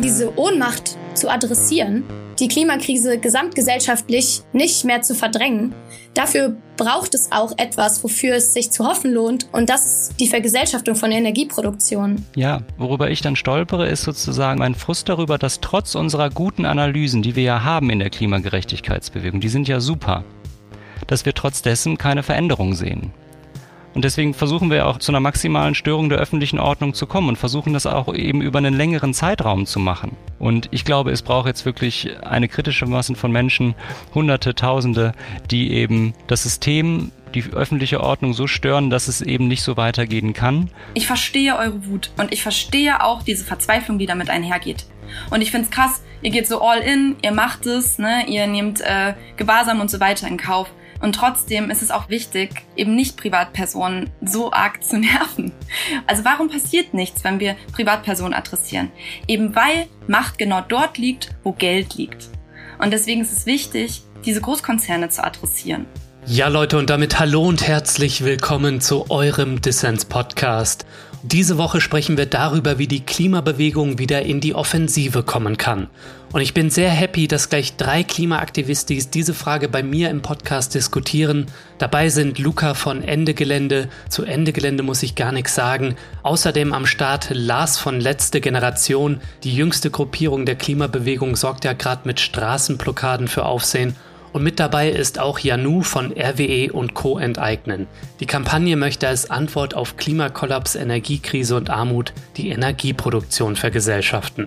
diese Ohnmacht zu adressieren, die Klimakrise gesamtgesellschaftlich nicht mehr zu verdrängen, dafür braucht es auch etwas, wofür es sich zu hoffen lohnt. Und das ist die Vergesellschaftung von Energieproduktion. Ja, worüber ich dann stolpere, ist sozusagen mein Frust darüber, dass trotz unserer guten Analysen, die wir ja haben in der Klimagerechtigkeitsbewegung, die sind ja super, dass wir trotz dessen keine Veränderung sehen. Und deswegen versuchen wir auch zu einer maximalen Störung der öffentlichen Ordnung zu kommen und versuchen das auch eben über einen längeren Zeitraum zu machen. Und ich glaube, es braucht jetzt wirklich eine kritische Masse von Menschen, Hunderte, Tausende, die eben das System die öffentliche Ordnung so stören, dass es eben nicht so weitergehen kann. Ich verstehe eure Wut und ich verstehe auch diese Verzweiflung, die damit einhergeht. Und ich finde es krass, ihr geht so all in, ihr macht es, ne, ihr nehmt äh, Gewahrsam und so weiter in Kauf. Und trotzdem ist es auch wichtig, eben nicht Privatpersonen so arg zu nerven. Also warum passiert nichts, wenn wir Privatpersonen adressieren? Eben weil Macht genau dort liegt, wo Geld liegt. Und deswegen ist es wichtig, diese Großkonzerne zu adressieren. Ja, Leute, und damit hallo und herzlich willkommen zu eurem Dissens-Podcast. Diese Woche sprechen wir darüber, wie die Klimabewegung wieder in die Offensive kommen kann. Und ich bin sehr happy, dass gleich drei Klimaaktivistis diese Frage bei mir im Podcast diskutieren. Dabei sind Luca von Ende Gelände. Zu Ende Gelände muss ich gar nichts sagen. Außerdem am Start Lars von Letzte Generation. Die jüngste Gruppierung der Klimabewegung sorgt ja gerade mit Straßenblockaden für Aufsehen. Und mit dabei ist auch Janu von RWE und Co. enteignen. Die Kampagne möchte als Antwort auf Klimakollaps, Energiekrise und Armut die Energieproduktion vergesellschaften.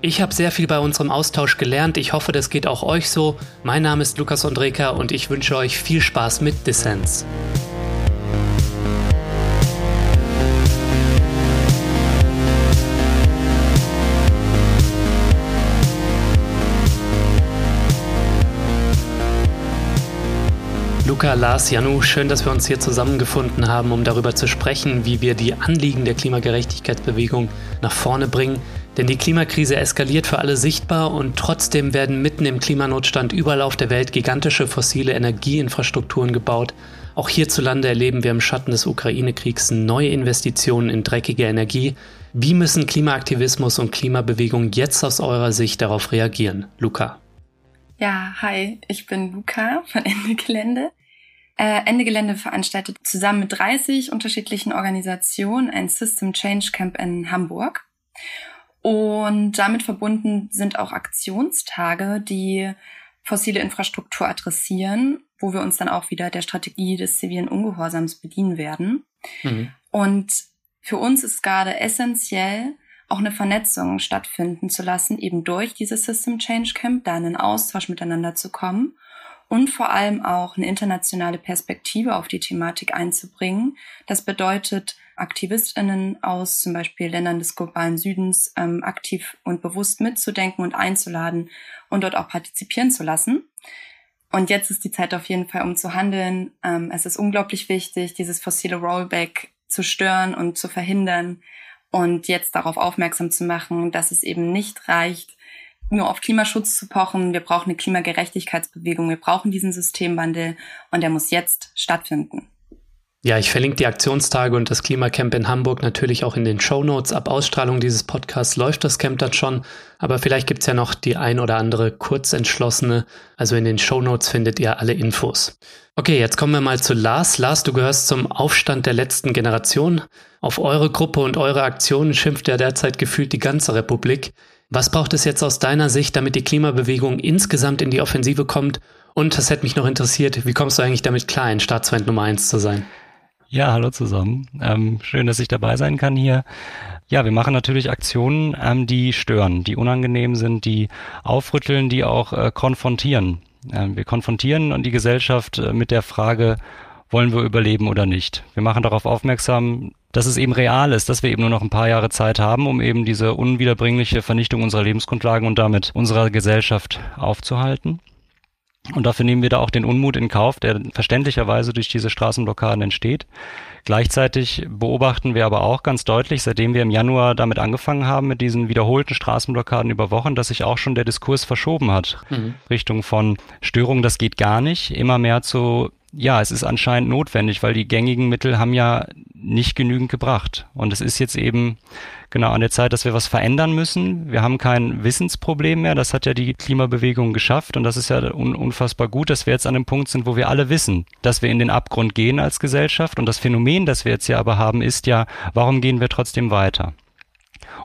Ich habe sehr viel bei unserem Austausch gelernt. Ich hoffe, das geht auch euch so. Mein Name ist Lukas Andreka und ich wünsche euch viel Spaß mit Dissens. Luca, Lars, Janu, schön, dass wir uns hier zusammengefunden haben, um darüber zu sprechen, wie wir die Anliegen der Klimagerechtigkeitsbewegung nach vorne bringen. Denn die Klimakrise eskaliert für alle sichtbar und trotzdem werden mitten im Klimanotstand überall auf der Welt gigantische fossile Energieinfrastrukturen gebaut. Auch hierzulande erleben wir im Schatten des Ukraine-Kriegs neue Investitionen in dreckige Energie. Wie müssen Klimaaktivismus und Klimabewegung jetzt aus eurer Sicht darauf reagieren? Luca. Ja, hi, ich bin Luca von Ende Gelände. Äh, Ende Gelände veranstaltet zusammen mit 30 unterschiedlichen Organisationen ein System Change Camp in Hamburg. Und damit verbunden sind auch Aktionstage, die fossile Infrastruktur adressieren, wo wir uns dann auch wieder der Strategie des zivilen Ungehorsams bedienen werden. Mhm. Und für uns ist gerade essentiell, auch eine Vernetzung stattfinden zu lassen, eben durch dieses System Change Camp, da in einen Austausch miteinander zu kommen und vor allem auch eine internationale Perspektive auf die Thematik einzubringen. Das bedeutet, AktivistInnen aus zum Beispiel Ländern des globalen Südens ähm, aktiv und bewusst mitzudenken und einzuladen und dort auch partizipieren zu lassen. Und jetzt ist die Zeit auf jeden Fall, um zu handeln. Ähm, es ist unglaublich wichtig, dieses fossile Rollback zu stören und zu verhindern und jetzt darauf aufmerksam zu machen, dass es eben nicht reicht, nur auf Klimaschutz zu pochen. Wir brauchen eine Klimagerechtigkeitsbewegung. Wir brauchen diesen Systemwandel und der muss jetzt stattfinden. Ja, ich verlinke die Aktionstage und das Klimacamp in Hamburg natürlich auch in den Show Notes. Ab Ausstrahlung dieses Podcasts läuft das Camp dann schon, aber vielleicht gibt's ja noch die ein oder andere kurzentschlossene. Also in den Show Notes findet ihr alle Infos. Okay, jetzt kommen wir mal zu Lars. Lars, du gehörst zum Aufstand der letzten Generation. Auf eure Gruppe und eure Aktionen schimpft ja derzeit gefühlt die ganze Republik. Was braucht es jetzt aus deiner Sicht, damit die Klimabewegung insgesamt in die Offensive kommt? Und das hätte mich noch interessiert, wie kommst du eigentlich damit klar, ein Staatsfeind Nummer eins zu sein? Ja, hallo zusammen. Ähm, schön, dass ich dabei sein kann hier. Ja, wir machen natürlich Aktionen, ähm, die stören, die unangenehm sind, die aufrütteln, die auch äh, konfrontieren. Ähm, wir konfrontieren die Gesellschaft äh, mit der Frage, wollen wir überleben oder nicht. Wir machen darauf aufmerksam, dass es eben real ist, dass wir eben nur noch ein paar Jahre Zeit haben, um eben diese unwiederbringliche Vernichtung unserer Lebensgrundlagen und damit unserer Gesellschaft aufzuhalten. Und dafür nehmen wir da auch den Unmut in Kauf, der verständlicherweise durch diese Straßenblockaden entsteht. Gleichzeitig beobachten wir aber auch ganz deutlich, seitdem wir im Januar damit angefangen haben, mit diesen wiederholten Straßenblockaden über Wochen, dass sich auch schon der Diskurs verschoben hat. Mhm. Richtung von Störung, das geht gar nicht, immer mehr zu ja, es ist anscheinend notwendig, weil die gängigen Mittel haben ja nicht genügend gebracht. Und es ist jetzt eben genau an der Zeit, dass wir was verändern müssen. Wir haben kein Wissensproblem mehr. Das hat ja die Klimabewegung geschafft. Und das ist ja un unfassbar gut, dass wir jetzt an dem Punkt sind, wo wir alle wissen, dass wir in den Abgrund gehen als Gesellschaft. Und das Phänomen, das wir jetzt hier aber haben, ist ja, warum gehen wir trotzdem weiter?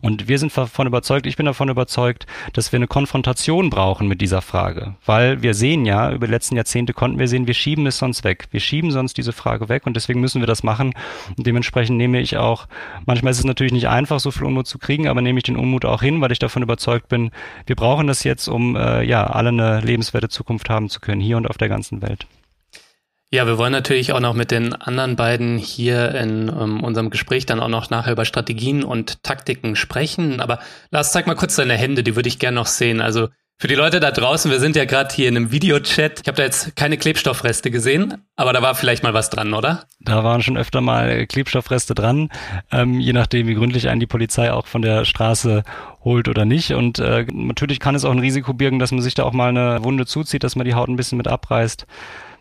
Und wir sind davon überzeugt, ich bin davon überzeugt, dass wir eine Konfrontation brauchen mit dieser Frage. Weil wir sehen ja, über die letzten Jahrzehnte konnten wir sehen, wir schieben es sonst weg. Wir schieben sonst diese Frage weg und deswegen müssen wir das machen. Und dementsprechend nehme ich auch, manchmal ist es natürlich nicht einfach, so viel Unmut zu kriegen, aber nehme ich den Unmut auch hin, weil ich davon überzeugt bin, wir brauchen das jetzt, um äh, ja alle eine lebenswerte Zukunft haben zu können, hier und auf der ganzen Welt. Ja, wir wollen natürlich auch noch mit den anderen beiden hier in um, ähm, unserem Gespräch dann auch noch nachher über Strategien und Taktiken sprechen. Aber Lars, zeig mal kurz deine Hände, die würde ich gerne noch sehen. Also für die Leute da draußen, wir sind ja gerade hier in einem Videochat. Ich habe da jetzt keine Klebstoffreste gesehen, aber da war vielleicht mal was dran, oder? Da waren schon öfter mal Klebstoffreste dran, ähm, je nachdem, wie gründlich einen die Polizei auch von der Straße holt oder nicht. Und äh, natürlich kann es auch ein Risiko birgen, dass man sich da auch mal eine Wunde zuzieht, dass man die Haut ein bisschen mit abreißt.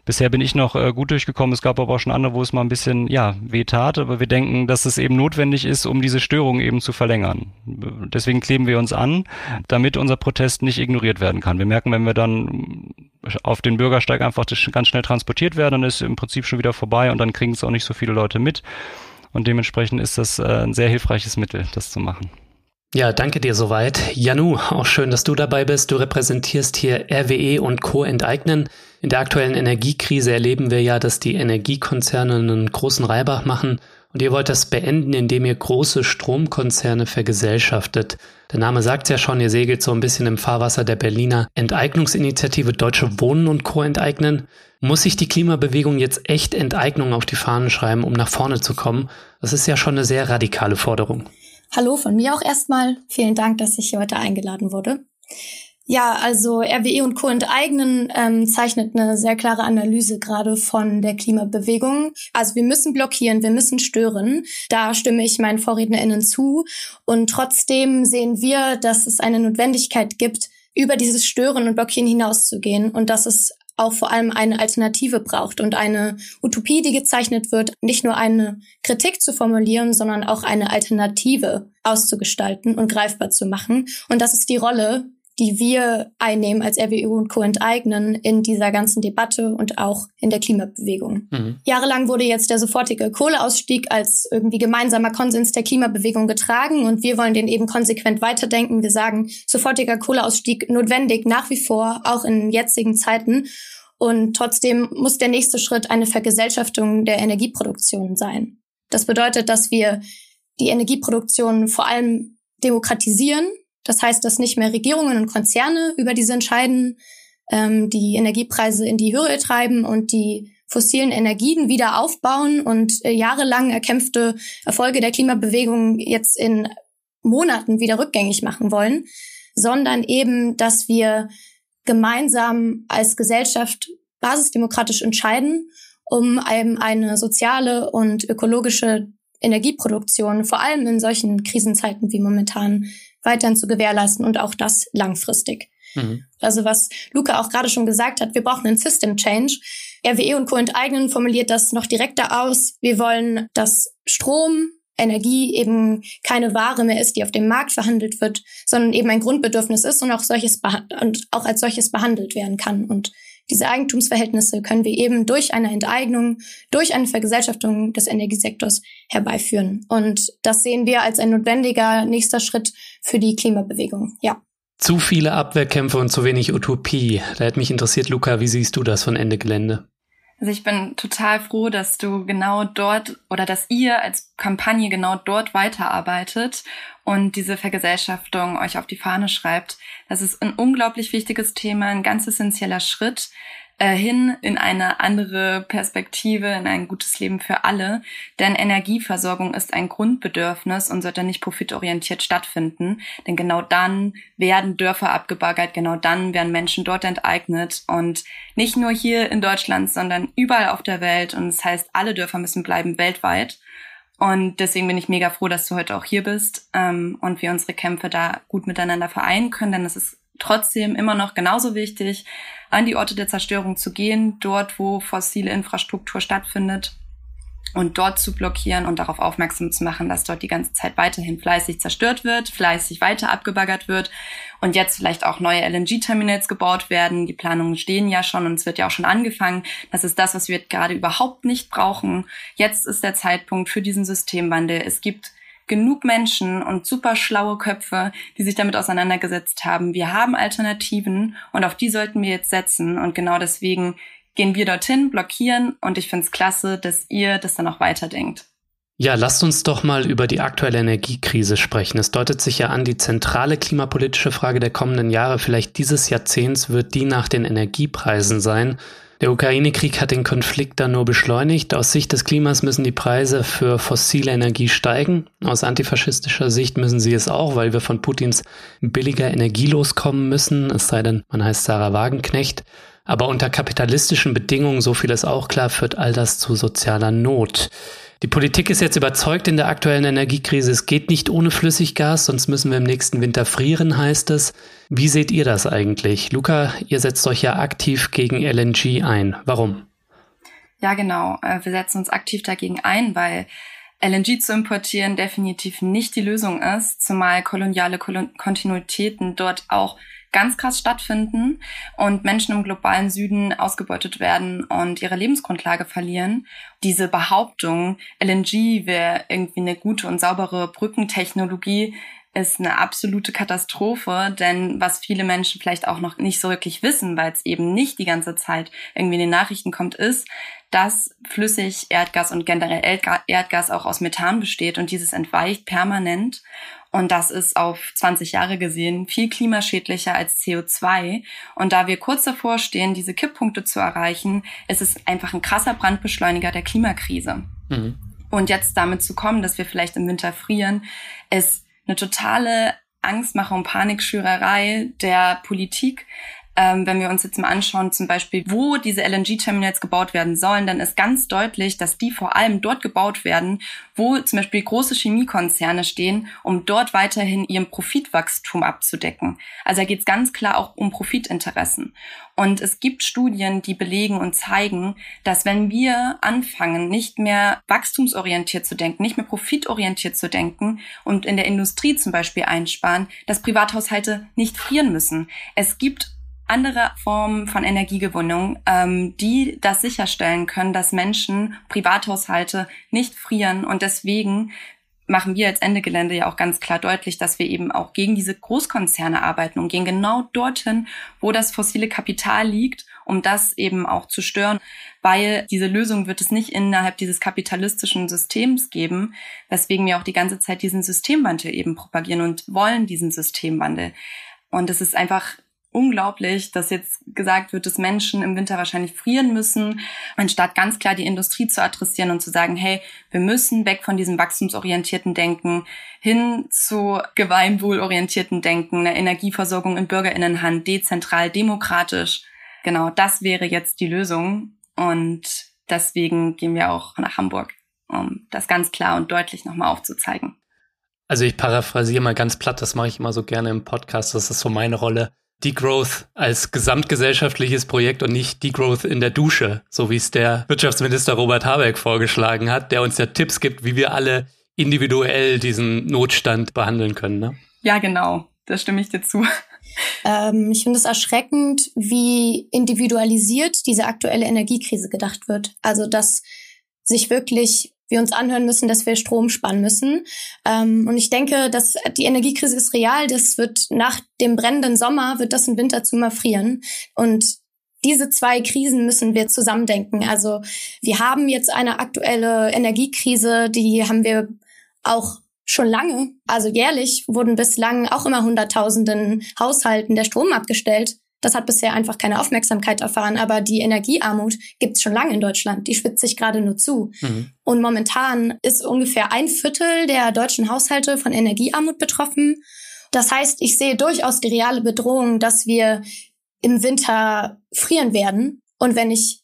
Bisher bin ich noch äh, gut durchgekommen. Es gab aber auch schon andere, wo es mal ein bisschen, ja, weh tat. Aber wir denken, dass es eben notwendig ist, um diese Störung eben zu verlängern. Deswegen kleben wir uns an, damit unser Protest nicht ignoriert werden kann. Wir merken, wenn wir dann auf den Bürgersteig einfach ganz schnell transportiert werden, dann ist im Prinzip schon wieder vorbei und dann kriegen es auch nicht so viele Leute mit. Und dementsprechend ist das äh, ein sehr hilfreiches Mittel, das zu machen. Ja, danke dir soweit. Janu, auch schön, dass du dabei bist. Du repräsentierst hier RWE und Co. enteignen. In der aktuellen Energiekrise erleben wir ja, dass die Energiekonzerne einen großen Reibach machen und ihr wollt das beenden, indem ihr große Stromkonzerne vergesellschaftet. Der Name sagt ja schon, ihr segelt so ein bisschen im Fahrwasser der Berliner Enteignungsinitiative Deutsche Wohnen und Co. enteignen. Muss sich die Klimabewegung jetzt echt Enteignung auf die Fahnen schreiben, um nach vorne zu kommen? Das ist ja schon eine sehr radikale Forderung. Hallo von mir auch erstmal. Vielen Dank, dass ich hier heute eingeladen wurde. Ja, also RWE und Co. enteignen ähm, zeichnet eine sehr klare Analyse gerade von der Klimabewegung. Also wir müssen blockieren, wir müssen stören. Da stimme ich meinen VorrednerInnen zu. Und trotzdem sehen wir, dass es eine Notwendigkeit gibt, über dieses Stören und Blockieren hinauszugehen und dass es auch vor allem eine Alternative braucht und eine Utopie, die gezeichnet wird, nicht nur eine Kritik zu formulieren, sondern auch eine Alternative auszugestalten und greifbar zu machen. Und das ist die Rolle, die wir einnehmen als RWU und Co. enteignen in dieser ganzen Debatte und auch in der Klimabewegung. Mhm. Jahrelang wurde jetzt der sofortige Kohleausstieg als irgendwie gemeinsamer Konsens der Klimabewegung getragen und wir wollen den eben konsequent weiterdenken. Wir sagen, sofortiger Kohleausstieg notwendig nach wie vor, auch in jetzigen Zeiten. Und trotzdem muss der nächste Schritt eine Vergesellschaftung der Energieproduktion sein. Das bedeutet, dass wir die Energieproduktion vor allem demokratisieren das heißt, dass nicht mehr Regierungen und Konzerne über diese entscheiden, ähm, die Energiepreise in die Höhe treiben und die fossilen Energien wieder aufbauen und äh, jahrelang erkämpfte Erfolge der Klimabewegung jetzt in Monaten wieder rückgängig machen wollen, sondern eben, dass wir gemeinsam als Gesellschaft basisdemokratisch entscheiden, um eben eine soziale und ökologische Energieproduktion, vor allem in solchen Krisenzeiten wie momentan, weiterhin zu gewährleisten und auch das langfristig. Mhm. Also was Luca auch gerade schon gesagt hat, wir brauchen einen System Change. RWE und Co. enteignen formuliert das noch direkter aus. Wir wollen, dass Strom, Energie eben keine Ware mehr ist, die auf dem Markt verhandelt wird, sondern eben ein Grundbedürfnis ist und auch solches und auch als solches behandelt werden kann. Und diese Eigentumsverhältnisse können wir eben durch eine Enteignung, durch eine Vergesellschaftung des Energiesektors herbeiführen. Und das sehen wir als ein notwendiger nächster Schritt für die Klimabewegung. Ja. Zu viele Abwehrkämpfe und zu wenig Utopie. Da hätte mich interessiert, Luca, wie siehst du das von Ende Gelände? Also ich bin total froh, dass du genau dort oder dass ihr als Kampagne genau dort weiterarbeitet und diese Vergesellschaftung euch auf die Fahne schreibt. Das ist ein unglaublich wichtiges Thema, ein ganz essentieller Schritt, äh, hin in eine andere Perspektive, in ein gutes Leben für alle. Denn Energieversorgung ist ein Grundbedürfnis und sollte nicht profitorientiert stattfinden. Denn genau dann werden Dörfer abgebaggert, genau dann werden Menschen dort enteignet und nicht nur hier in Deutschland, sondern überall auf der Welt. Und das heißt, alle Dörfer müssen bleiben weltweit. Und deswegen bin ich mega froh, dass du heute auch hier bist ähm, und wir unsere Kämpfe da gut miteinander vereinen können, denn es ist trotzdem immer noch genauso wichtig, an die Orte der Zerstörung zu gehen, dort, wo fossile Infrastruktur stattfindet und dort zu blockieren und darauf aufmerksam zu machen, dass dort die ganze Zeit weiterhin fleißig zerstört wird, fleißig weiter abgebaggert wird und jetzt vielleicht auch neue LNG-Terminals gebaut werden. Die Planungen stehen ja schon und es wird ja auch schon angefangen. Das ist das, was wir gerade überhaupt nicht brauchen. Jetzt ist der Zeitpunkt für diesen Systemwandel. Es gibt genug Menschen und super schlaue Köpfe, die sich damit auseinandergesetzt haben. Wir haben Alternativen und auf die sollten wir jetzt setzen. Und genau deswegen gehen wir dorthin, blockieren und ich finde es klasse, dass ihr das dann auch weiterdenkt. Ja, lasst uns doch mal über die aktuelle Energiekrise sprechen. Es deutet sich ja an, die zentrale klimapolitische Frage der kommenden Jahre, vielleicht dieses Jahrzehnts, wird die nach den Energiepreisen sein. Der Ukraine-Krieg hat den Konflikt dann nur beschleunigt. Aus Sicht des Klimas müssen die Preise für fossile Energie steigen. Aus antifaschistischer Sicht müssen sie es auch, weil wir von Putins billiger Energie loskommen müssen. Es sei denn, man heißt Sarah Wagenknecht. Aber unter kapitalistischen Bedingungen, so viel ist auch klar, führt all das zu sozialer Not. Die Politik ist jetzt überzeugt in der aktuellen Energiekrise, es geht nicht ohne Flüssiggas, sonst müssen wir im nächsten Winter frieren, heißt es. Wie seht ihr das eigentlich? Luca, ihr setzt euch ja aktiv gegen LNG ein. Warum? Ja, genau. Äh, wir setzen uns aktiv dagegen ein, weil LNG zu importieren definitiv nicht die Lösung ist, zumal koloniale Kontinuitäten dort auch ganz krass stattfinden und Menschen im globalen Süden ausgebeutet werden und ihre Lebensgrundlage verlieren. Diese Behauptung, LNG wäre irgendwie eine gute und saubere Brückentechnologie, ist eine absolute Katastrophe, denn was viele Menschen vielleicht auch noch nicht so wirklich wissen, weil es eben nicht die ganze Zeit irgendwie in den Nachrichten kommt, ist, dass flüssig Erdgas und generell Erdgas auch aus Methan besteht und dieses entweicht permanent und das ist auf 20 Jahre gesehen viel klimaschädlicher als CO2. Und da wir kurz davor stehen, diese Kipppunkte zu erreichen, ist es einfach ein krasser Brandbeschleuniger der Klimakrise. Mhm. Und jetzt damit zu kommen, dass wir vielleicht im Winter frieren, ist eine totale Angstmache und Panikschürerei der Politik, ähm, wenn wir uns jetzt mal anschauen, zum Beispiel, wo diese LNG-Terminals gebaut werden sollen, dann ist ganz deutlich, dass die vor allem dort gebaut werden, wo zum Beispiel große Chemiekonzerne stehen, um dort weiterhin ihren Profitwachstum abzudecken. Also da geht es ganz klar auch um Profitinteressen. Und es gibt Studien, die belegen und zeigen, dass wenn wir anfangen, nicht mehr wachstumsorientiert zu denken, nicht mehr profitorientiert zu denken und in der Industrie zum Beispiel einsparen, dass Privathaushalte nicht frieren müssen. Es gibt andere Formen von Energiegewinnung, ähm, die das sicherstellen können, dass Menschen, Privathaushalte nicht frieren. Und deswegen machen wir als Ende Gelände ja auch ganz klar deutlich, dass wir eben auch gegen diese Großkonzerne arbeiten und gehen genau dorthin, wo das fossile Kapital liegt, um das eben auch zu stören, weil diese Lösung wird es nicht innerhalb dieses kapitalistischen Systems geben, weswegen wir auch die ganze Zeit diesen Systemwandel eben propagieren und wollen diesen Systemwandel. Und es ist einfach unglaublich, dass jetzt gesagt wird, dass Menschen im Winter wahrscheinlich frieren müssen, anstatt ganz klar die Industrie zu adressieren und zu sagen, hey, wir müssen weg von diesem wachstumsorientierten Denken hin zu gemeinwohlorientierten Denken, eine Energieversorgung in Bürgerinnenhand, dezentral, demokratisch. Genau, das wäre jetzt die Lösung und deswegen gehen wir auch nach Hamburg, um das ganz klar und deutlich nochmal aufzuzeigen. Also ich paraphrasiere mal ganz platt, das mache ich immer so gerne im Podcast, das ist so meine Rolle Degrowth als gesamtgesellschaftliches Projekt und nicht Degrowth in der Dusche, so wie es der Wirtschaftsminister Robert Habeck vorgeschlagen hat, der uns ja Tipps gibt, wie wir alle individuell diesen Notstand behandeln können. Ne? Ja, genau. Da stimme ich dir zu. Ähm, ich finde es erschreckend, wie individualisiert diese aktuelle Energiekrise gedacht wird. Also, dass sich wirklich wir uns anhören müssen, dass wir Strom sparen müssen. Ähm, und ich denke, dass die Energiekrise ist real. Das wird nach dem brennenden Sommer, wird das im Winter zu mal. Und diese zwei Krisen müssen wir zusammendenken. Also wir haben jetzt eine aktuelle Energiekrise, die haben wir auch schon lange. Also jährlich wurden bislang auch immer Hunderttausenden Haushalten der Strom abgestellt. Das hat bisher einfach keine Aufmerksamkeit erfahren, aber die Energiearmut gibt es schon lange in Deutschland. Die spitzt sich gerade nur zu. Mhm. Und momentan ist ungefähr ein Viertel der deutschen Haushalte von Energiearmut betroffen. Das heißt, ich sehe durchaus die reale Bedrohung, dass wir im Winter frieren werden. Und wenn ich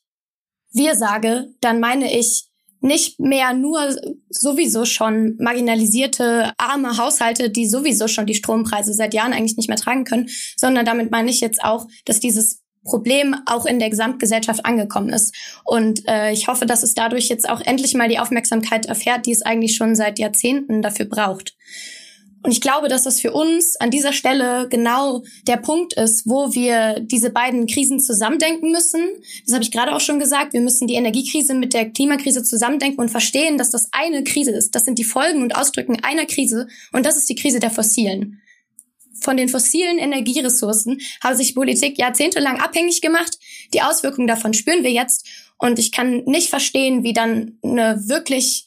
wir sage, dann meine ich nicht mehr nur sowieso schon marginalisierte, arme Haushalte, die sowieso schon die Strompreise seit Jahren eigentlich nicht mehr tragen können, sondern damit meine ich jetzt auch, dass dieses Problem auch in der Gesamtgesellschaft angekommen ist. Und äh, ich hoffe, dass es dadurch jetzt auch endlich mal die Aufmerksamkeit erfährt, die es eigentlich schon seit Jahrzehnten dafür braucht. Und ich glaube, dass das für uns an dieser Stelle genau der Punkt ist, wo wir diese beiden Krisen zusammendenken müssen. Das habe ich gerade auch schon gesagt. Wir müssen die Energiekrise mit der Klimakrise zusammendenken und verstehen, dass das eine Krise ist. Das sind die Folgen und Ausdrücken einer Krise. Und das ist die Krise der Fossilen. Von den fossilen Energieressourcen habe sich Politik jahrzehntelang abhängig gemacht. Die Auswirkungen davon spüren wir jetzt. Und ich kann nicht verstehen, wie dann eine wirklich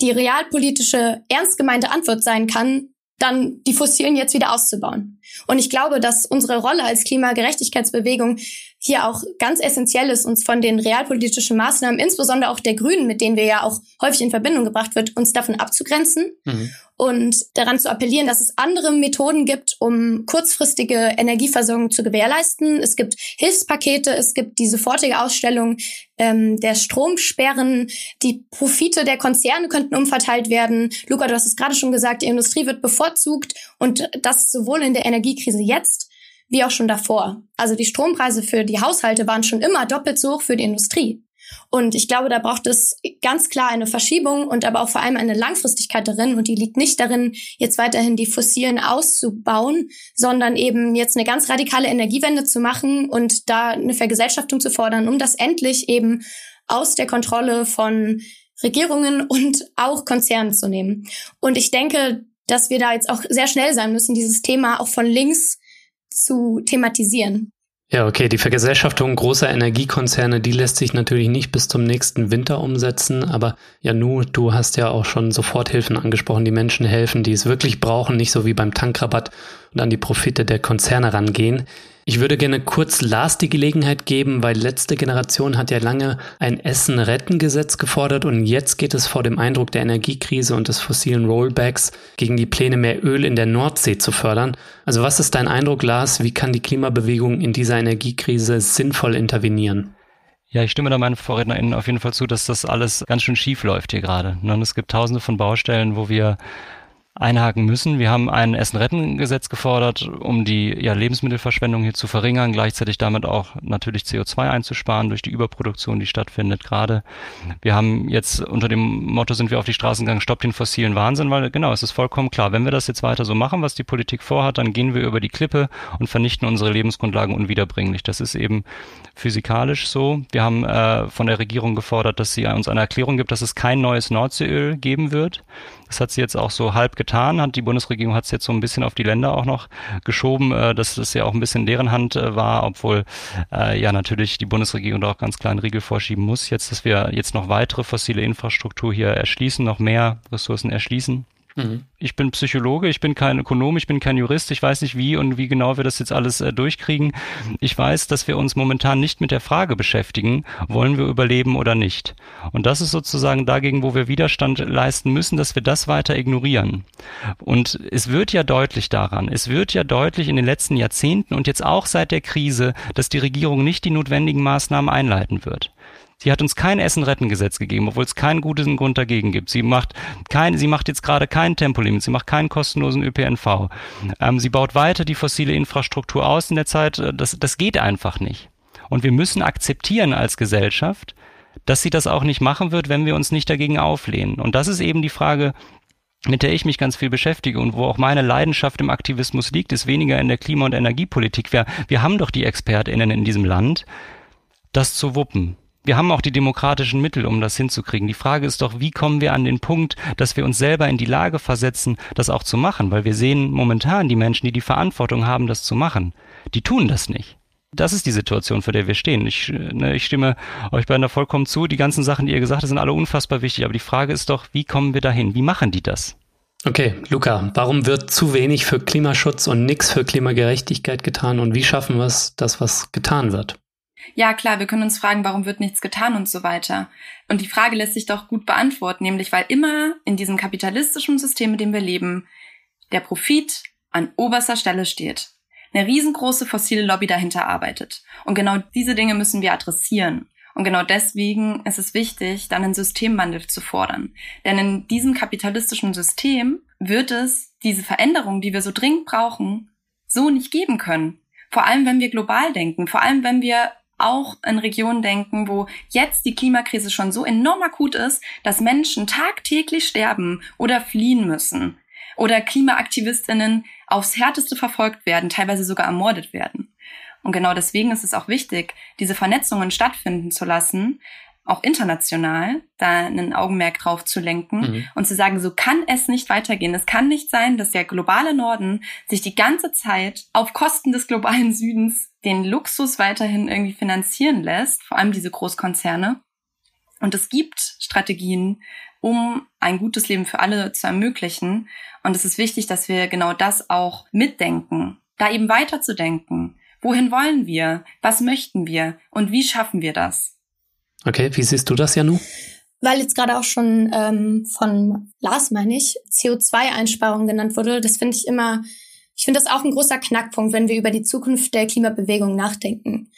die realpolitische, ernst gemeinte Antwort sein kann, dann die Fossilen jetzt wieder auszubauen. Und ich glaube, dass unsere Rolle als Klimagerechtigkeitsbewegung hier auch ganz essentiell ist, uns von den realpolitischen Maßnahmen, insbesondere auch der Grünen, mit denen wir ja auch häufig in Verbindung gebracht wird, uns davon abzugrenzen mhm. und daran zu appellieren, dass es andere Methoden gibt, um kurzfristige Energieversorgung zu gewährleisten. Es gibt Hilfspakete, es gibt die sofortige Ausstellung ähm, der Stromsperren, die Profite der Konzerne könnten umverteilt werden. Luca, du hast es gerade schon gesagt, die Industrie wird bevorzugt und das sowohl in der Energiekrise jetzt wie auch schon davor. Also die Strompreise für die Haushalte waren schon immer doppelt so hoch für die Industrie. Und ich glaube, da braucht es ganz klar eine Verschiebung und aber auch vor allem eine Langfristigkeit darin. Und die liegt nicht darin, jetzt weiterhin die Fossilen auszubauen, sondern eben jetzt eine ganz radikale Energiewende zu machen und da eine Vergesellschaftung zu fordern, um das endlich eben aus der Kontrolle von Regierungen und auch Konzernen zu nehmen. Und ich denke, dass wir da jetzt auch sehr schnell sein müssen, dieses Thema auch von links zu thematisieren. Ja, okay, die Vergesellschaftung großer Energiekonzerne, die lässt sich natürlich nicht bis zum nächsten Winter umsetzen, aber ja, nu, du hast ja auch schon Soforthilfen angesprochen, die Menschen helfen, die es wirklich brauchen, nicht so wie beim Tankrabatt und an die Profite der Konzerne rangehen. Ich würde gerne kurz Lars die Gelegenheit geben, weil letzte Generation hat ja lange ein Essen-Retten-Gesetz gefordert und jetzt geht es vor dem Eindruck der Energiekrise und des fossilen Rollbacks gegen die Pläne, mehr Öl in der Nordsee zu fördern. Also was ist dein Eindruck, Lars? Wie kann die Klimabewegung in dieser Energiekrise sinnvoll intervenieren? Ja, ich stimme da meinen VorrednerInnen auf jeden Fall zu, dass das alles ganz schön schief läuft hier gerade. Und es gibt tausende von Baustellen, wo wir einhaken müssen. Wir haben ein Essen-Retten-Gesetz gefordert, um die ja, Lebensmittelverschwendung hier zu verringern, gleichzeitig damit auch natürlich CO2 einzusparen durch die Überproduktion, die stattfindet gerade. Wir haben jetzt unter dem Motto sind wir auf die Straßen gegangen, stoppt den fossilen Wahnsinn, weil genau, es ist vollkommen klar, wenn wir das jetzt weiter so machen, was die Politik vorhat, dann gehen wir über die Klippe und vernichten unsere Lebensgrundlagen unwiederbringlich. Das ist eben physikalisch so. Wir haben äh, von der Regierung gefordert, dass sie uns eine Erklärung gibt, dass es kein neues Nordseeöl geben wird. Das hat sie jetzt auch so halb getan, hat die Bundesregierung hat es jetzt so ein bisschen auf die Länder auch noch geschoben, äh, dass das ja auch ein bisschen deren Hand äh, war, obwohl äh, ja natürlich die Bundesregierung da auch ganz kleinen Riegel vorschieben muss. Jetzt, dass wir jetzt noch weitere fossile Infrastruktur hier erschließen, noch mehr Ressourcen erschließen. Mhm. Ich bin Psychologe, ich bin kein Ökonom, ich bin kein Jurist, ich weiß nicht wie und wie genau wir das jetzt alles äh, durchkriegen. Ich weiß, dass wir uns momentan nicht mit der Frage beschäftigen, wollen wir überleben oder nicht. Und das ist sozusagen dagegen, wo wir Widerstand leisten müssen, dass wir das weiter ignorieren. Und es wird ja deutlich daran, es wird ja deutlich in den letzten Jahrzehnten und jetzt auch seit der Krise, dass die Regierung nicht die notwendigen Maßnahmen einleiten wird. Sie hat uns kein Essen-Retten-Gesetz gegeben, obwohl es keinen guten Grund dagegen gibt. Sie macht kein, sie macht jetzt gerade kein Tempolimit, sie macht keinen kostenlosen ÖPNV. Ähm, sie baut weiter die fossile Infrastruktur aus in der Zeit. Äh, das, das geht einfach nicht. Und wir müssen akzeptieren als Gesellschaft, dass sie das auch nicht machen wird, wenn wir uns nicht dagegen auflehnen. Und das ist eben die Frage, mit der ich mich ganz viel beschäftige und wo auch meine Leidenschaft im Aktivismus liegt, ist weniger in der Klima- und Energiepolitik. Wir, wir haben doch die ExpertInnen in diesem Land, das zu wuppen wir haben auch die demokratischen Mittel, um das hinzukriegen. Die Frage ist doch, wie kommen wir an den Punkt, dass wir uns selber in die Lage versetzen, das auch zu machen? Weil wir sehen momentan die Menschen, die die Verantwortung haben, das zu machen. Die tun das nicht. Das ist die Situation, vor der wir stehen. Ich, ne, ich stimme euch beiden da vollkommen zu. Die ganzen Sachen, die ihr gesagt habt, sind alle unfassbar wichtig. Aber die Frage ist doch, wie kommen wir dahin? Wie machen die das? Okay, Luca, warum wird zu wenig für Klimaschutz und nichts für Klimagerechtigkeit getan und wie schaffen wir es, das, was getan wird? Ja, klar, wir können uns fragen, warum wird nichts getan und so weiter. Und die Frage lässt sich doch gut beantworten, nämlich weil immer in diesem kapitalistischen System, in dem wir leben, der Profit an oberster Stelle steht. Eine riesengroße fossile Lobby dahinter arbeitet. Und genau diese Dinge müssen wir adressieren. Und genau deswegen ist es wichtig, dann einen Systemwandel zu fordern. Denn in diesem kapitalistischen System wird es diese Veränderung, die wir so dringend brauchen, so nicht geben können. Vor allem, wenn wir global denken, vor allem, wenn wir auch in Regionen denken, wo jetzt die Klimakrise schon so enorm akut ist, dass Menschen tagtäglich sterben oder fliehen müssen oder Klimaaktivistinnen aufs härteste verfolgt werden, teilweise sogar ermordet werden. Und genau deswegen ist es auch wichtig, diese Vernetzungen stattfinden zu lassen, auch international da einen Augenmerk drauf zu lenken mhm. und zu sagen, so kann es nicht weitergehen. Es kann nicht sein, dass der globale Norden sich die ganze Zeit auf Kosten des globalen Südens den Luxus weiterhin irgendwie finanzieren lässt, vor allem diese Großkonzerne. Und es gibt Strategien, um ein gutes Leben für alle zu ermöglichen. Und es ist wichtig, dass wir genau das auch mitdenken, da eben weiterzudenken. Wohin wollen wir? Was möchten wir? Und wie schaffen wir das? Okay, wie siehst du das, Janu? Weil jetzt gerade auch schon ähm, von Lars, meine ich, CO2-Einsparung genannt wurde, das finde ich immer, ich finde das auch ein großer Knackpunkt, wenn wir über die Zukunft der Klimabewegung nachdenken.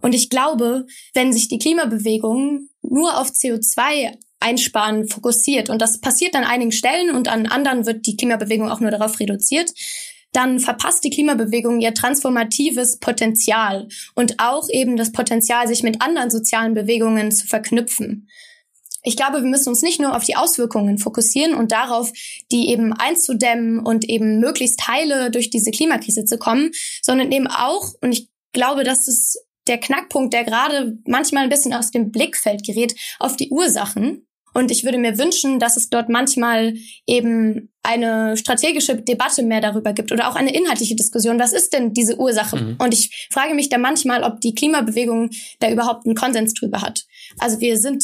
Und ich glaube, wenn sich die Klimabewegung nur auf CO2 einsparen fokussiert und das passiert an einigen Stellen und an anderen wird die Klimabewegung auch nur darauf reduziert, dann verpasst die Klimabewegung ihr transformatives Potenzial und auch eben das Potenzial, sich mit anderen sozialen Bewegungen zu verknüpfen. Ich glaube, wir müssen uns nicht nur auf die Auswirkungen fokussieren und darauf, die eben einzudämmen und eben möglichst heile durch diese Klimakrise zu kommen, sondern eben auch, und ich glaube, das ist der Knackpunkt, der gerade manchmal ein bisschen aus dem Blickfeld gerät, auf die Ursachen. Und ich würde mir wünschen, dass es dort manchmal eben eine strategische Debatte mehr darüber gibt oder auch eine inhaltliche Diskussion. Was ist denn diese Ursache? Mhm. Und ich frage mich da manchmal, ob die Klimabewegung da überhaupt einen Konsens drüber hat. Also wir sind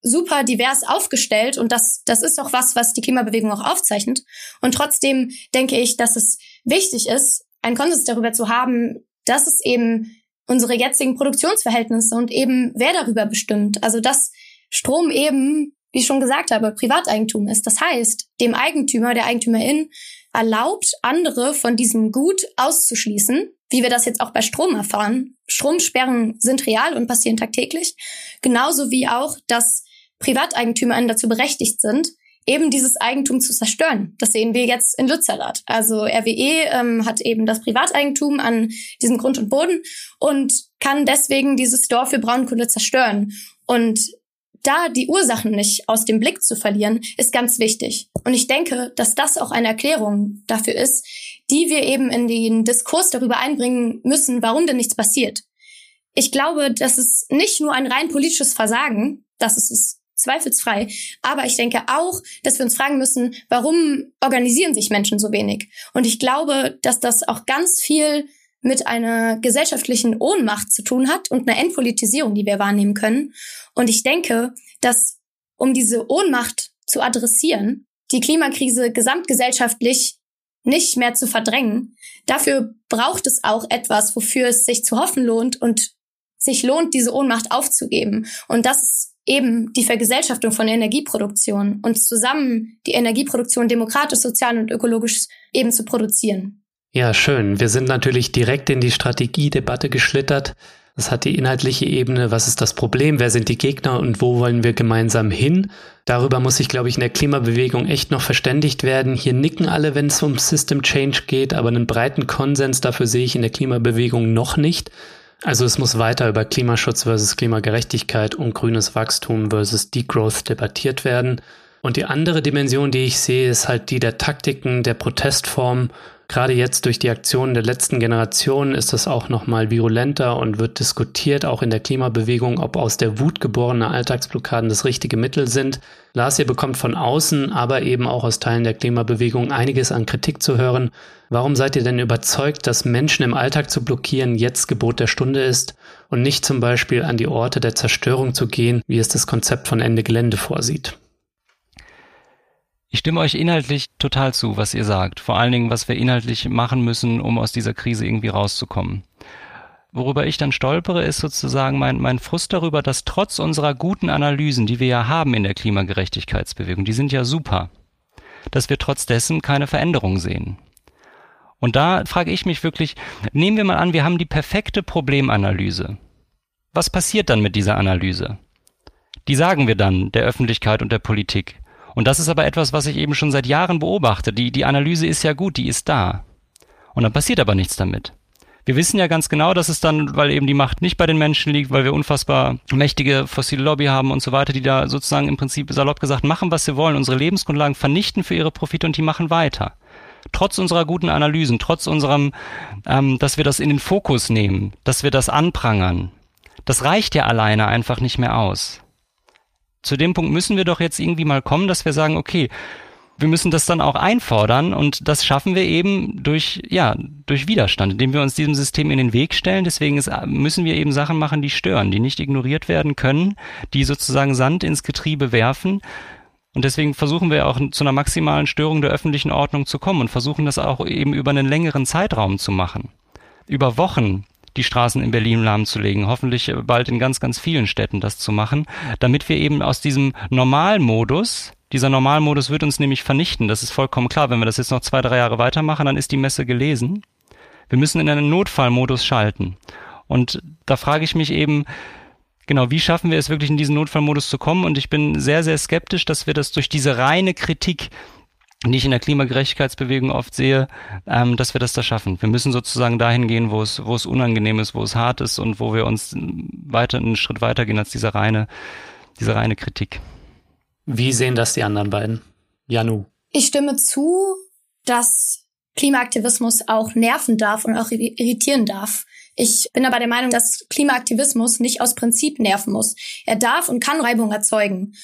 super divers aufgestellt und das, das ist auch was, was die Klimabewegung auch aufzeichnet. Und trotzdem denke ich, dass es wichtig ist, einen Konsens darüber zu haben, dass es eben unsere jetzigen Produktionsverhältnisse und eben wer darüber bestimmt. Also dass Strom eben wie ich schon gesagt habe, Privateigentum ist. Das heißt, dem Eigentümer, der Eigentümerin erlaubt, andere von diesem Gut auszuschließen, wie wir das jetzt auch bei Strom erfahren. Stromsperren sind real und passieren tagtäglich. Genauso wie auch, dass PrivateigentümerInnen dazu berechtigt sind, eben dieses Eigentum zu zerstören. Das sehen wir jetzt in Lützerath. Also RWE ähm, hat eben das Privateigentum an diesem Grund und Boden und kann deswegen dieses Dorf für Braunkohle zerstören. Und da die Ursachen nicht aus dem Blick zu verlieren, ist ganz wichtig. Und ich denke, dass das auch eine Erklärung dafür ist, die wir eben in den Diskurs darüber einbringen müssen, warum denn nichts passiert. Ich glaube, das ist nicht nur ein rein politisches Versagen, das ist es zweifelsfrei, aber ich denke auch, dass wir uns fragen müssen, warum organisieren sich Menschen so wenig? Und ich glaube, dass das auch ganz viel mit einer gesellschaftlichen Ohnmacht zu tun hat und einer Entpolitisierung, die wir wahrnehmen können. Und ich denke, dass um diese Ohnmacht zu adressieren, die Klimakrise gesamtgesellschaftlich nicht mehr zu verdrängen, dafür braucht es auch etwas, wofür es sich zu hoffen lohnt und sich lohnt, diese Ohnmacht aufzugeben. Und das ist eben die Vergesellschaftung von Energieproduktion und zusammen die Energieproduktion demokratisch, sozial und ökologisch eben zu produzieren. Ja, schön. Wir sind natürlich direkt in die Strategiedebatte geschlittert. Das hat die inhaltliche Ebene. Was ist das Problem? Wer sind die Gegner und wo wollen wir gemeinsam hin? Darüber muss sich, glaube ich, in der Klimabewegung echt noch verständigt werden. Hier nicken alle, wenn es um System Change geht, aber einen breiten Konsens dafür sehe ich in der Klimabewegung noch nicht. Also es muss weiter über Klimaschutz versus Klimagerechtigkeit und grünes Wachstum versus Degrowth debattiert werden. Und die andere Dimension, die ich sehe, ist halt die der Taktiken, der Protestformen Gerade jetzt durch die Aktionen der letzten Generation ist das auch nochmal virulenter und wird diskutiert, auch in der Klimabewegung, ob aus der Wut geborene Alltagsblockaden das richtige Mittel sind. Lars, ihr bekommt von außen, aber eben auch aus Teilen der Klimabewegung einiges an Kritik zu hören. Warum seid ihr denn überzeugt, dass Menschen im Alltag zu blockieren jetzt Gebot der Stunde ist und nicht zum Beispiel an die Orte der Zerstörung zu gehen, wie es das Konzept von Ende Gelände vorsieht? Ich stimme euch inhaltlich total zu, was ihr sagt. Vor allen Dingen, was wir inhaltlich machen müssen, um aus dieser Krise irgendwie rauszukommen. Worüber ich dann stolpere, ist sozusagen mein, mein Frust darüber, dass trotz unserer guten Analysen, die wir ja haben in der Klimagerechtigkeitsbewegung, die sind ja super, dass wir trotz dessen keine Veränderung sehen. Und da frage ich mich wirklich, nehmen wir mal an, wir haben die perfekte Problemanalyse. was passiert dann mit dieser Analyse? Die sagen wir dann der Öffentlichkeit und der Politik. Und das ist aber etwas, was ich eben schon seit Jahren beobachte. Die, die Analyse ist ja gut, die ist da. Und dann passiert aber nichts damit. Wir wissen ja ganz genau, dass es dann, weil eben die Macht nicht bei den Menschen liegt, weil wir unfassbar mächtige fossile Lobby haben und so weiter, die da sozusagen im Prinzip salopp gesagt machen, was sie wollen, unsere Lebensgrundlagen vernichten für ihre Profite und die machen weiter. Trotz unserer guten Analysen, trotz unserem, ähm, dass wir das in den Fokus nehmen, dass wir das anprangern, das reicht ja alleine einfach nicht mehr aus. Zu dem Punkt müssen wir doch jetzt irgendwie mal kommen, dass wir sagen, okay, wir müssen das dann auch einfordern und das schaffen wir eben durch, ja, durch Widerstand, indem wir uns diesem System in den Weg stellen. Deswegen ist, müssen wir eben Sachen machen, die stören, die nicht ignoriert werden können, die sozusagen Sand ins Getriebe werfen. Und deswegen versuchen wir auch zu einer maximalen Störung der öffentlichen Ordnung zu kommen und versuchen das auch eben über einen längeren Zeitraum zu machen. Über Wochen die Straßen in Berlin lahmzulegen, hoffentlich bald in ganz, ganz vielen Städten das zu machen, damit wir eben aus diesem Normalmodus, dieser Normalmodus wird uns nämlich vernichten. Das ist vollkommen klar. Wenn wir das jetzt noch zwei, drei Jahre weitermachen, dann ist die Messe gelesen. Wir müssen in einen Notfallmodus schalten. Und da frage ich mich eben, genau, wie schaffen wir es wirklich in diesen Notfallmodus zu kommen? Und ich bin sehr, sehr skeptisch, dass wir das durch diese reine Kritik, die ich in der Klimagerechtigkeitsbewegung oft sehe, ähm, dass wir das da schaffen. Wir müssen sozusagen dahin gehen, wo es, wo es unangenehm ist, wo es hart ist und wo wir uns weiter einen Schritt weiter gehen als diese reine, diese reine Kritik. Wie sehen das die anderen beiden? Janu. Ich stimme zu, dass Klimaaktivismus auch nerven darf und auch irritieren darf. Ich bin aber der Meinung, dass Klimaaktivismus nicht aus Prinzip nerven muss. Er darf und kann Reibung erzeugen.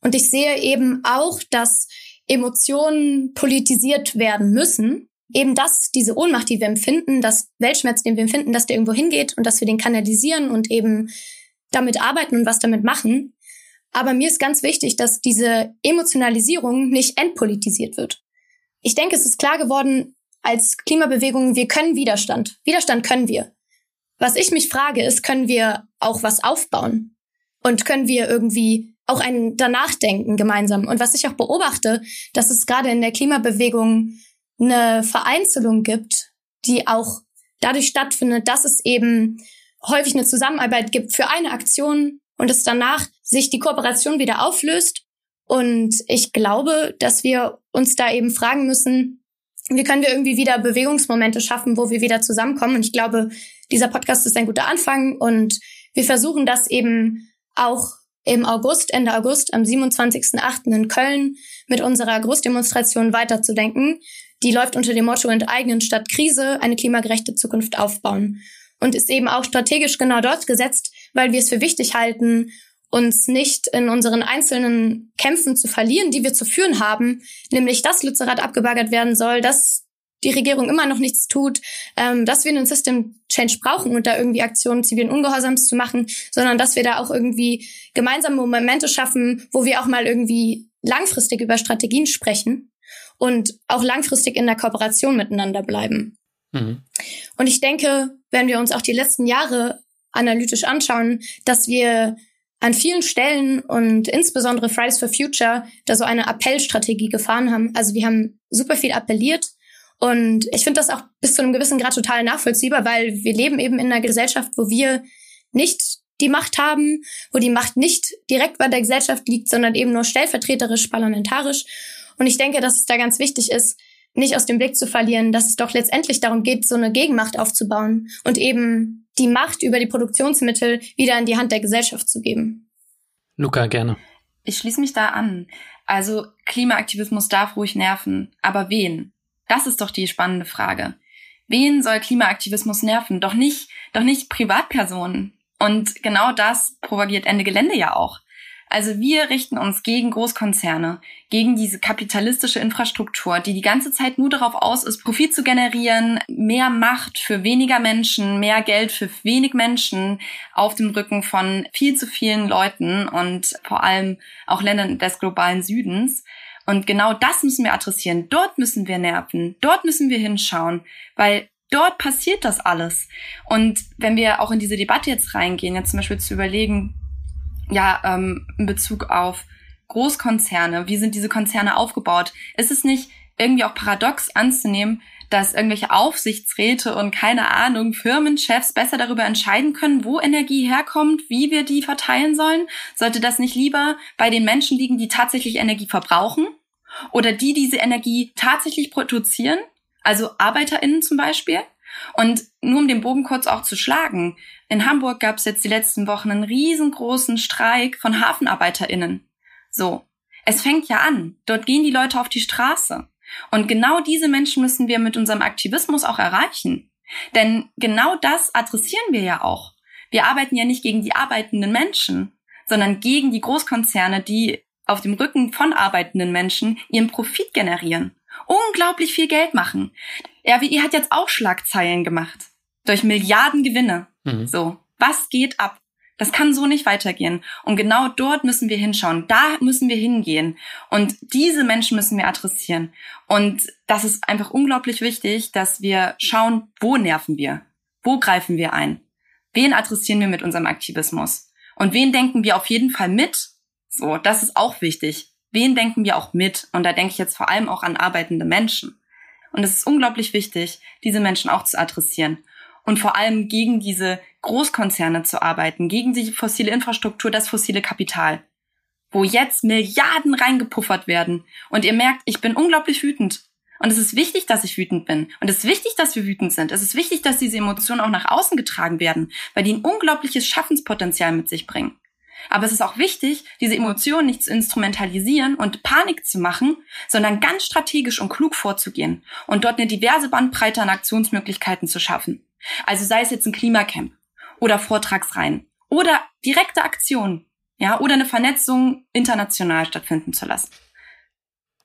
Und ich sehe eben auch, dass Emotionen politisiert werden müssen. Eben das, diese Ohnmacht, die wir empfinden, das Weltschmerz, den wir empfinden, dass der irgendwo hingeht und dass wir den kanalisieren und eben damit arbeiten und was damit machen. Aber mir ist ganz wichtig, dass diese Emotionalisierung nicht entpolitisiert wird. Ich denke, es ist klar geworden als Klimabewegung, wir können Widerstand. Widerstand können wir. Was ich mich frage, ist, können wir auch was aufbauen? Und können wir irgendwie auch ein danach denken gemeinsam? Und was ich auch beobachte, dass es gerade in der Klimabewegung eine Vereinzelung gibt, die auch dadurch stattfindet, dass es eben häufig eine Zusammenarbeit gibt für eine Aktion und es danach sich die Kooperation wieder auflöst. Und ich glaube, dass wir uns da eben fragen müssen, wie können wir irgendwie wieder Bewegungsmomente schaffen, wo wir wieder zusammenkommen. Und ich glaube, dieser Podcast ist ein guter Anfang und wir versuchen das eben auch im August, Ende August, am 27.08. in Köln mit unserer Großdemonstration weiterzudenken. Die läuft unter dem Motto Enteignen statt Krise, eine klimagerechte Zukunft aufbauen. Und ist eben auch strategisch genau dort gesetzt, weil wir es für wichtig halten, uns nicht in unseren einzelnen Kämpfen zu verlieren, die wir zu führen haben, nämlich dass Lützerath abgebaggert werden soll, dass die Regierung immer noch nichts tut, ähm, dass wir einen System Change brauchen und da irgendwie Aktionen zivilen Ungehorsams zu machen, sondern dass wir da auch irgendwie gemeinsame Momente schaffen, wo wir auch mal irgendwie langfristig über Strategien sprechen und auch langfristig in der Kooperation miteinander bleiben. Mhm. Und ich denke, wenn wir uns auch die letzten Jahre analytisch anschauen, dass wir an vielen Stellen und insbesondere Fridays for Future da so eine Appellstrategie gefahren haben. Also wir haben super viel appelliert und ich finde das auch bis zu einem gewissen Grad total nachvollziehbar, weil wir leben eben in einer Gesellschaft, wo wir nicht die Macht haben, wo die Macht nicht direkt bei der Gesellschaft liegt, sondern eben nur stellvertreterisch, parlamentarisch. Und ich denke, dass es da ganz wichtig ist, nicht aus dem Blick zu verlieren, dass es doch letztendlich darum geht, so eine Gegenmacht aufzubauen und eben die Macht über die Produktionsmittel wieder in die Hand der Gesellschaft zu geben. Luca, gerne. Ich schließe mich da an. Also Klimaaktivismus darf ruhig nerven, aber wen? Das ist doch die spannende Frage. Wen soll Klimaaktivismus nerven? Doch nicht, doch nicht Privatpersonen. Und genau das propagiert Ende Gelände ja auch. Also wir richten uns gegen Großkonzerne, gegen diese kapitalistische Infrastruktur, die die ganze Zeit nur darauf aus ist, Profit zu generieren, mehr Macht für weniger Menschen, mehr Geld für wenig Menschen auf dem Rücken von viel zu vielen Leuten und vor allem auch Ländern des globalen Südens. Und genau das müssen wir adressieren. Dort müssen wir nerven. Dort müssen wir hinschauen, weil dort passiert das alles. Und wenn wir auch in diese Debatte jetzt reingehen, jetzt zum Beispiel zu überlegen, ja, ähm, in Bezug auf Großkonzerne, wie sind diese Konzerne aufgebaut? Ist es nicht irgendwie auch paradox anzunehmen, dass irgendwelche Aufsichtsräte und keine Ahnung, Firmenchefs besser darüber entscheiden können, wo Energie herkommt, wie wir die verteilen sollen? Sollte das nicht lieber bei den Menschen liegen, die tatsächlich Energie verbrauchen oder die diese Energie tatsächlich produzieren? Also ArbeiterInnen zum Beispiel? Und nur um den Bogen kurz auch zu schlagen, in Hamburg gab es jetzt die letzten Wochen einen riesengroßen Streik von HafenarbeiterInnen. So. Es fängt ja an. Dort gehen die Leute auf die Straße. Und genau diese Menschen müssen wir mit unserem Aktivismus auch erreichen. Denn genau das adressieren wir ja auch. Wir arbeiten ja nicht gegen die arbeitenden Menschen, sondern gegen die Großkonzerne, die auf dem Rücken von arbeitenden Menschen ihren Profit generieren. Unglaublich viel Geld machen. RWE hat jetzt auch Schlagzeilen gemacht. Durch Milliarden Gewinne. Mhm. So. Was geht ab? Das kann so nicht weitergehen. Und genau dort müssen wir hinschauen. Da müssen wir hingehen. Und diese Menschen müssen wir adressieren. Und das ist einfach unglaublich wichtig, dass wir schauen, wo nerven wir? Wo greifen wir ein? Wen adressieren wir mit unserem Aktivismus? Und wen denken wir auf jeden Fall mit? So, das ist auch wichtig. Wen denken wir auch mit? Und da denke ich jetzt vor allem auch an arbeitende Menschen. Und es ist unglaublich wichtig, diese Menschen auch zu adressieren und vor allem gegen diese Großkonzerne zu arbeiten, gegen die fossile Infrastruktur, das fossile Kapital, wo jetzt Milliarden reingepuffert werden. Und ihr merkt, ich bin unglaublich wütend. Und es ist wichtig, dass ich wütend bin. Und es ist wichtig, dass wir wütend sind. Es ist wichtig, dass diese Emotionen auch nach außen getragen werden, weil die ein unglaubliches Schaffenspotenzial mit sich bringen. Aber es ist auch wichtig, diese Emotionen nicht zu instrumentalisieren und Panik zu machen, sondern ganz strategisch und klug vorzugehen und dort eine diverse Bandbreite an Aktionsmöglichkeiten zu schaffen. Also sei es jetzt ein Klimacamp oder Vortragsreihen oder direkte Aktionen, ja, oder eine Vernetzung international stattfinden zu lassen.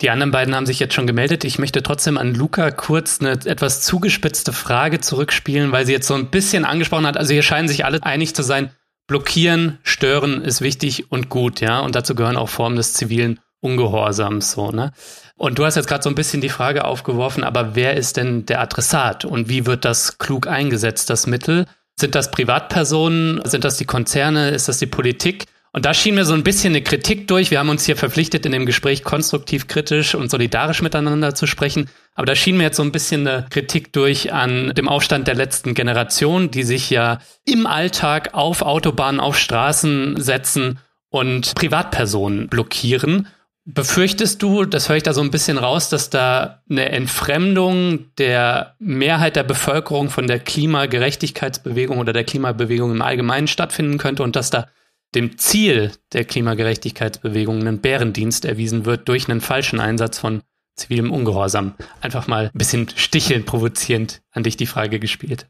Die anderen beiden haben sich jetzt schon gemeldet. Ich möchte trotzdem an Luca kurz eine etwas zugespitzte Frage zurückspielen, weil sie jetzt so ein bisschen angesprochen hat. Also hier scheinen sich alle einig zu sein. Blockieren, stören ist wichtig und gut, ja. Und dazu gehören auch Formen des zivilen Ungehorsams, so, ne? Und du hast jetzt gerade so ein bisschen die Frage aufgeworfen, aber wer ist denn der Adressat und wie wird das klug eingesetzt, das Mittel? Sind das Privatpersonen? Sind das die Konzerne? Ist das die Politik? Und da schien mir so ein bisschen eine Kritik durch. Wir haben uns hier verpflichtet, in dem Gespräch konstruktiv, kritisch und solidarisch miteinander zu sprechen. Aber da schien mir jetzt so ein bisschen eine Kritik durch an dem Aufstand der letzten Generation, die sich ja im Alltag auf Autobahnen, auf Straßen setzen und Privatpersonen blockieren. Befürchtest du, das höre ich da so ein bisschen raus, dass da eine Entfremdung der Mehrheit der Bevölkerung von der Klimagerechtigkeitsbewegung oder der Klimabewegung im Allgemeinen stattfinden könnte und dass da dem Ziel der Klimagerechtigkeitsbewegung einen Bärendienst erwiesen wird durch einen falschen Einsatz von zivilem Ungehorsam? Einfach mal ein bisschen stichelnd, provozierend an dich die Frage gespielt.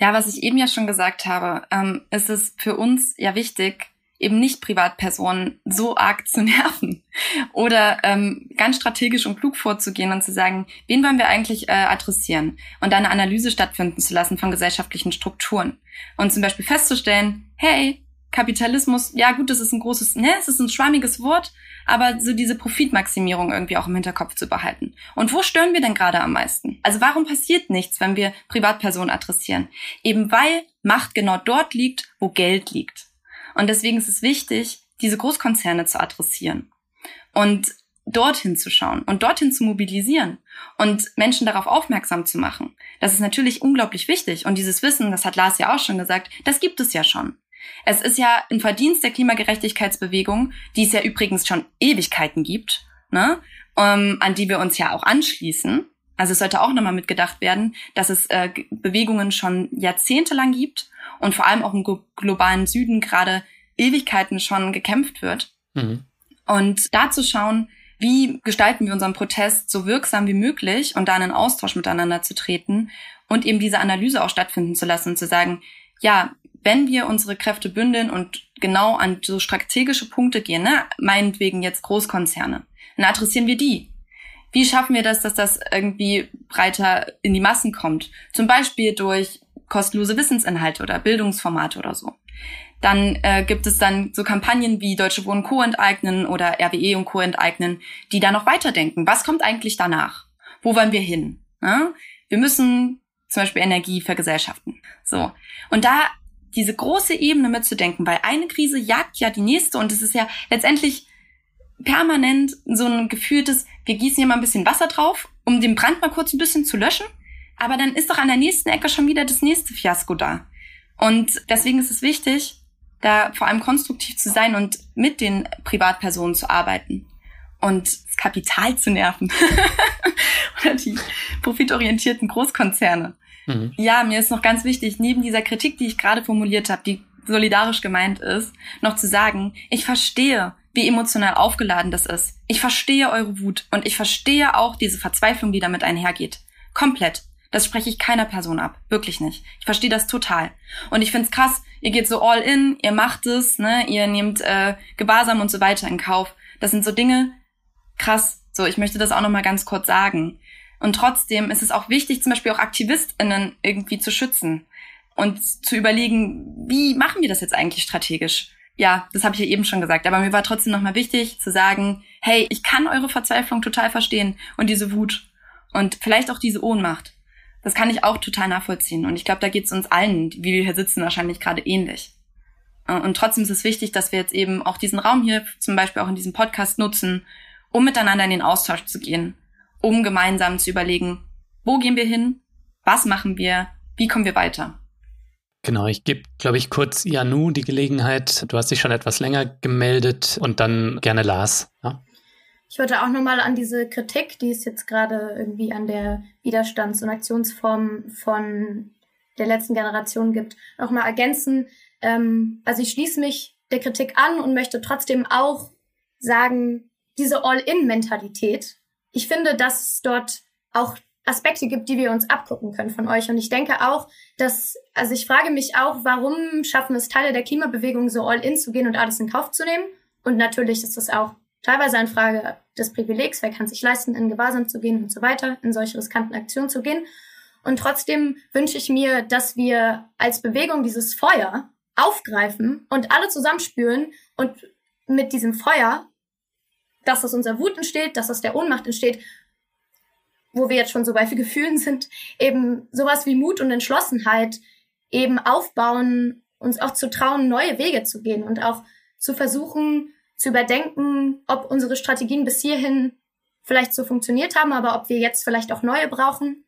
Ja, was ich eben ja schon gesagt habe, ähm, ist es für uns ja wichtig, eben nicht Privatpersonen so arg zu nerven oder ähm, ganz strategisch und klug vorzugehen und zu sagen, wen wollen wir eigentlich äh, adressieren und eine Analyse stattfinden zu lassen von gesellschaftlichen Strukturen und zum Beispiel festzustellen, hey, Kapitalismus, ja gut, das ist ein großes, ne, es ist ein schwammiges Wort, aber so diese Profitmaximierung irgendwie auch im Hinterkopf zu behalten. Und wo stören wir denn gerade am meisten? Also warum passiert nichts, wenn wir Privatpersonen adressieren? Eben weil Macht genau dort liegt, wo Geld liegt. Und deswegen ist es wichtig, diese Großkonzerne zu adressieren und dorthin zu schauen und dorthin zu mobilisieren und Menschen darauf aufmerksam zu machen. Das ist natürlich unglaublich wichtig. Und dieses Wissen, das hat Lars ja auch schon gesagt, das gibt es ja schon. Es ist ja ein Verdienst der Klimagerechtigkeitsbewegung, die es ja übrigens schon Ewigkeiten gibt, ne? um, ähm, an die wir uns ja auch anschließen. Also es sollte auch nochmal mitgedacht werden, dass es äh, Bewegungen schon jahrzehntelang gibt und vor allem auch im globalen Süden gerade Ewigkeiten schon gekämpft wird. Mhm. Und da zu schauen, wie gestalten wir unseren Protest so wirksam wie möglich und da in einen Austausch miteinander zu treten und eben diese Analyse auch stattfinden zu lassen und zu sagen, ja, wenn wir unsere Kräfte bündeln und genau an so strategische Punkte gehen, ne, meinetwegen jetzt Großkonzerne, dann adressieren wir die. Wie schaffen wir das, dass das irgendwie breiter in die Massen kommt? Zum Beispiel durch kostenlose Wissensinhalte oder Bildungsformate oder so. Dann äh, gibt es dann so Kampagnen wie Deutsche Wohnen Co. enteignen oder RWE und Co. enteignen, die da noch weiterdenken. Was kommt eigentlich danach? Wo wollen wir hin? Ja? Wir müssen zum Beispiel Energie vergesellschaften. So. Und da diese große Ebene mitzudenken, weil eine Krise jagt ja die nächste und es ist ja letztendlich permanent so ein gefühltes, wir gießen hier mal ein bisschen Wasser drauf um den Brand mal kurz ein bisschen zu löschen. Aber dann ist doch an der nächsten Ecke schon wieder das nächste Fiasko da. Und deswegen ist es wichtig, da vor allem konstruktiv zu sein und mit den Privatpersonen zu arbeiten und das Kapital zu nerven oder die profitorientierten Großkonzerne. Mhm. Ja, mir ist noch ganz wichtig, neben dieser Kritik, die ich gerade formuliert habe, die solidarisch gemeint ist, noch zu sagen, ich verstehe, wie emotional aufgeladen das ist. Ich verstehe eure Wut und ich verstehe auch diese Verzweiflung, die damit einhergeht. Komplett. Das spreche ich keiner Person ab. Wirklich nicht. Ich verstehe das total. Und ich find's krass, ihr geht so all in, ihr macht es, ne, ihr nehmt äh, Gewahrsam und so weiter in Kauf. Das sind so Dinge, krass. So, ich möchte das auch nochmal ganz kurz sagen. Und trotzdem ist es auch wichtig, zum Beispiel auch AktivistInnen irgendwie zu schützen und zu überlegen, wie machen wir das jetzt eigentlich strategisch? Ja, das habe ich ja eben schon gesagt, aber mir war trotzdem nochmal wichtig zu sagen, hey, ich kann eure Verzweiflung total verstehen und diese Wut und vielleicht auch diese Ohnmacht. Das kann ich auch total nachvollziehen. Und ich glaube, da geht es uns allen, wie wir hier sitzen, wahrscheinlich gerade ähnlich. Äh, und trotzdem ist es wichtig, dass wir jetzt eben auch diesen Raum hier zum Beispiel auch in diesem Podcast nutzen, um miteinander in den Austausch zu gehen, um gemeinsam zu überlegen, wo gehen wir hin, was machen wir, wie kommen wir weiter. Genau, ich gebe, glaube ich, kurz Janu die Gelegenheit. Du hast dich schon etwas länger gemeldet und dann gerne Lars. Ja? Ich wollte auch nochmal an diese Kritik, die es jetzt gerade irgendwie an der Widerstands- und Aktionsform von der letzten Generation gibt, nochmal ergänzen. Ähm, also ich schließe mich der Kritik an und möchte trotzdem auch sagen, diese All-in-Mentalität, ich finde, dass es dort auch Aspekte gibt, die wir uns abgucken können von euch. Und ich denke auch, dass, also ich frage mich auch, warum schaffen es Teile der Klimabewegung so all in zu gehen und alles in Kauf zu nehmen? Und natürlich ist das auch teilweise eine Frage des Privilegs, wer kann sich leisten, in Gewahrsam zu gehen und so weiter, in solche riskanten Aktionen zu gehen. Und trotzdem wünsche ich mir, dass wir als Bewegung dieses Feuer aufgreifen und alle zusammenspüren und mit diesem Feuer, dass aus unserer Wut entsteht, dass aus der Ohnmacht entsteht, wo wir jetzt schon so bei Gefühlen sind, eben sowas wie Mut und Entschlossenheit eben aufbauen, uns auch zu trauen, neue Wege zu gehen und auch zu versuchen, zu überdenken, ob unsere Strategien bis hierhin vielleicht so funktioniert haben, aber ob wir jetzt vielleicht auch neue brauchen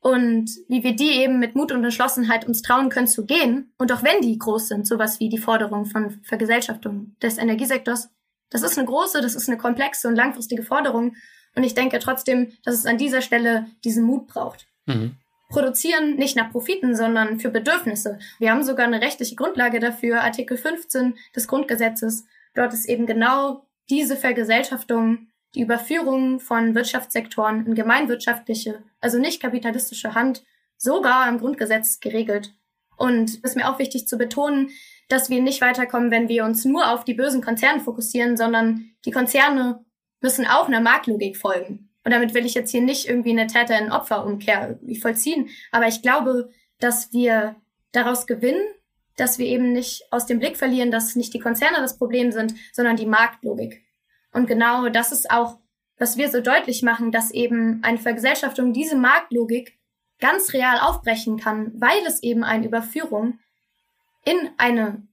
und wie wir die eben mit Mut und Entschlossenheit uns trauen können zu gehen. Und auch wenn die groß sind, sowas wie die Forderung von Vergesellschaftung des Energiesektors, das ist eine große, das ist eine komplexe und langfristige Forderung. Und ich denke trotzdem, dass es an dieser Stelle diesen Mut braucht. Mhm. Produzieren nicht nach Profiten, sondern für Bedürfnisse. Wir haben sogar eine rechtliche Grundlage dafür, Artikel 15 des Grundgesetzes, Dort ist eben genau diese Vergesellschaftung, die Überführung von Wirtschaftssektoren in gemeinwirtschaftliche, also nicht kapitalistische Hand, sogar im Grundgesetz geregelt. Und es ist mir auch wichtig zu betonen, dass wir nicht weiterkommen, wenn wir uns nur auf die bösen Konzerne fokussieren, sondern die Konzerne müssen auch einer Marktlogik folgen. Und damit will ich jetzt hier nicht irgendwie eine Täter- in Opferumkehr vollziehen. Aber ich glaube, dass wir daraus gewinnen, dass wir eben nicht aus dem Blick verlieren, dass nicht die Konzerne das Problem sind, sondern die Marktlogik. Und genau das ist auch, was wir so deutlich machen, dass eben eine Vergesellschaftung diese Marktlogik ganz real aufbrechen kann, weil es eben eine Überführung in eine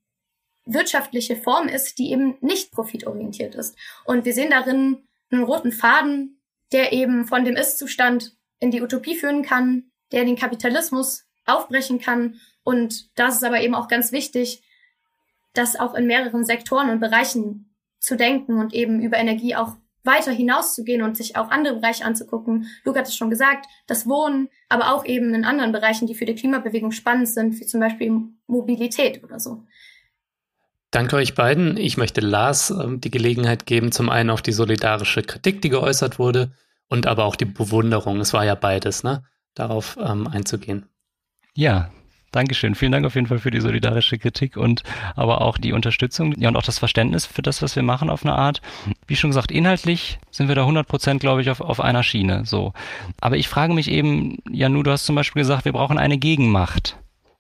wirtschaftliche Form ist, die eben nicht profitorientiert ist. Und wir sehen darin einen roten Faden, der eben von dem Ist-Zustand in die Utopie führen kann, der den Kapitalismus aufbrechen kann und das ist aber eben auch ganz wichtig, das auch in mehreren Sektoren und Bereichen zu denken und eben über Energie auch weiter hinauszugehen und sich auch andere Bereiche anzugucken. Luke hat es schon gesagt, das Wohnen, aber auch eben in anderen Bereichen, die für die Klimabewegung spannend sind, wie zum Beispiel Mobilität oder so. Danke euch beiden. Ich möchte Lars äh, die Gelegenheit geben, zum einen auf die solidarische Kritik, die geäußert wurde, und aber auch die Bewunderung. Es war ja beides, ne? Darauf ähm, einzugehen. Ja, Dankeschön. Vielen Dank auf jeden Fall für die solidarische Kritik und aber auch die Unterstützung ja, und auch das Verständnis für das, was wir machen auf eine Art. Wie schon gesagt, inhaltlich sind wir da 100 Prozent, glaube ich, auf, auf einer Schiene. So. Aber ich frage mich eben, Janu, du hast zum Beispiel gesagt, wir brauchen eine Gegenmacht.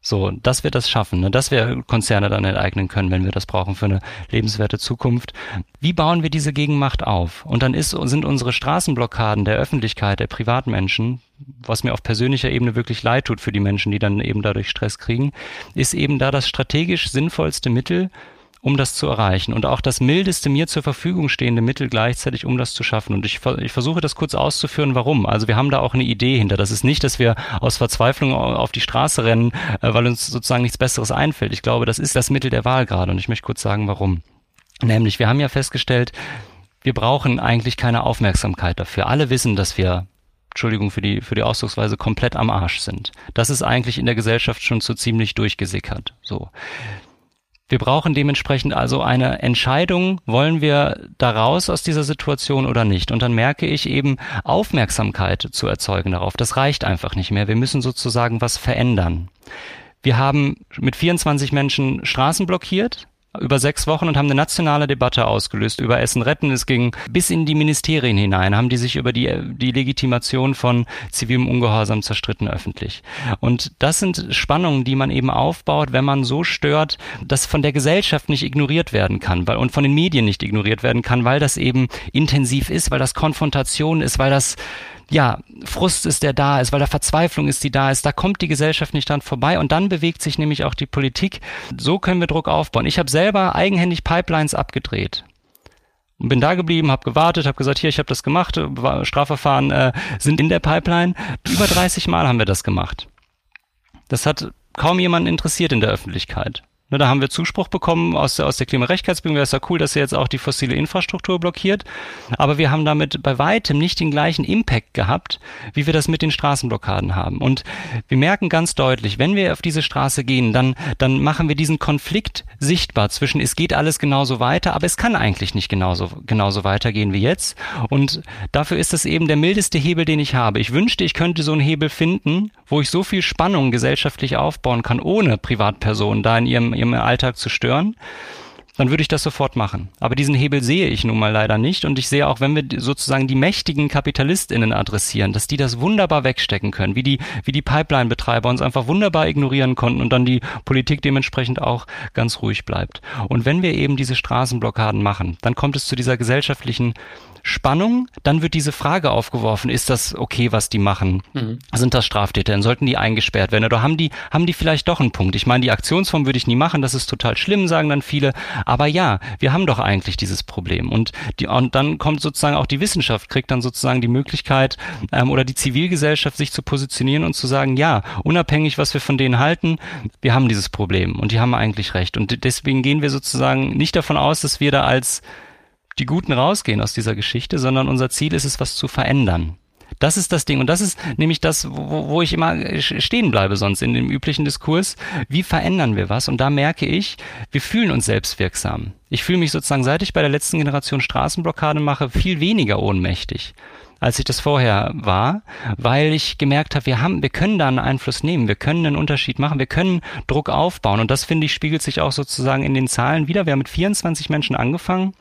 So, dass wir das schaffen, ne? dass wir Konzerne dann enteignen können, wenn wir das brauchen für eine lebenswerte Zukunft. Wie bauen wir diese Gegenmacht auf? Und dann ist, sind unsere Straßenblockaden der Öffentlichkeit, der Privatmenschen, was mir auf persönlicher Ebene wirklich leid tut für die Menschen, die dann eben dadurch Stress kriegen, ist eben da das strategisch sinnvollste Mittel, um das zu erreichen und auch das mildeste mir zur Verfügung stehende Mittel gleichzeitig, um das zu schaffen. Und ich, ich versuche das kurz auszuführen, warum. Also wir haben da auch eine Idee hinter. Das ist nicht, dass wir aus Verzweiflung auf die Straße rennen, äh, weil uns sozusagen nichts Besseres einfällt. Ich glaube, das ist das Mittel der Wahl gerade und ich möchte kurz sagen, warum. Nämlich, wir haben ja festgestellt, wir brauchen eigentlich keine Aufmerksamkeit dafür. Alle wissen, dass wir Entschuldigung für die, für die Ausdrucksweise, komplett am Arsch sind. Das ist eigentlich in der Gesellschaft schon so ziemlich durchgesickert. So. Wir brauchen dementsprechend also eine Entscheidung, wollen wir da raus aus dieser Situation oder nicht? Und dann merke ich eben, Aufmerksamkeit zu erzeugen darauf, das reicht einfach nicht mehr. Wir müssen sozusagen was verändern. Wir haben mit 24 Menschen Straßen blockiert, über sechs Wochen und haben eine nationale Debatte ausgelöst über Essen retten. Es ging bis in die Ministerien hinein, haben die sich über die, die Legitimation von zivilem Ungehorsam zerstritten öffentlich. Und das sind Spannungen, die man eben aufbaut, wenn man so stört, dass von der Gesellschaft nicht ignoriert werden kann weil, und von den Medien nicht ignoriert werden kann, weil das eben intensiv ist, weil das Konfrontation ist, weil das ja, Frust ist, der da ist, weil da Verzweiflung ist, die da ist. Da kommt die Gesellschaft nicht dran vorbei und dann bewegt sich nämlich auch die Politik. So können wir Druck aufbauen. Ich habe selber eigenhändig Pipelines abgedreht und bin da geblieben, habe gewartet, habe gesagt, hier, ich habe das gemacht, Strafverfahren äh, sind in der Pipeline. Über 30 Mal haben wir das gemacht. Das hat kaum jemanden interessiert in der Öffentlichkeit. Ne, da haben wir Zuspruch bekommen aus der, aus der Klimarechtschaftsbewegung. Es ist ja cool, dass ihr jetzt auch die fossile Infrastruktur blockiert. Aber wir haben damit bei weitem nicht den gleichen Impact gehabt, wie wir das mit den Straßenblockaden haben. Und wir merken ganz deutlich, wenn wir auf diese Straße gehen, dann, dann machen wir diesen Konflikt sichtbar zwischen, es geht alles genauso weiter, aber es kann eigentlich nicht genauso, genauso weitergehen wie jetzt. Und dafür ist das eben der mildeste Hebel, den ich habe. Ich wünschte, ich könnte so einen Hebel finden, wo ich so viel Spannung gesellschaftlich aufbauen kann, ohne Privatpersonen da in ihrem ihrem Alltag zu stören, dann würde ich das sofort machen. Aber diesen Hebel sehe ich nun mal leider nicht und ich sehe auch, wenn wir sozusagen die mächtigen KapitalistInnen adressieren, dass die das wunderbar wegstecken können, wie die, wie die Pipeline-Betreiber uns einfach wunderbar ignorieren konnten und dann die Politik dementsprechend auch ganz ruhig bleibt. Und wenn wir eben diese Straßenblockaden machen, dann kommt es zu dieser gesellschaftlichen Spannung, dann wird diese Frage aufgeworfen, ist das okay, was die machen? Mhm. Sind das Straftäter? Sollten die eingesperrt werden? Oder haben die, haben die vielleicht doch einen Punkt? Ich meine, die Aktionsform würde ich nie machen, das ist total schlimm, sagen dann viele. Aber ja, wir haben doch eigentlich dieses Problem. Und, die, und dann kommt sozusagen auch die Wissenschaft, kriegt dann sozusagen die Möglichkeit ähm, oder die Zivilgesellschaft, sich zu positionieren und zu sagen, ja, unabhängig, was wir von denen halten, wir haben dieses Problem und die haben eigentlich recht. Und deswegen gehen wir sozusagen nicht davon aus, dass wir da als die Guten rausgehen aus dieser Geschichte, sondern unser Ziel ist es, was zu verändern. Das ist das Ding. Und das ist nämlich das, wo, wo ich immer stehen bleibe sonst in dem üblichen Diskurs. Wie verändern wir was? Und da merke ich, wir fühlen uns selbstwirksam. Ich fühle mich sozusagen, seit ich bei der letzten Generation Straßenblockade mache, viel weniger ohnmächtig als ich das vorher war, weil ich gemerkt habe, wir haben, wir können da einen Einfluss nehmen, wir können einen Unterschied machen, wir können Druck aufbauen und das finde ich spiegelt sich auch sozusagen in den Zahlen wieder. Wir haben mit 24 Menschen angefangen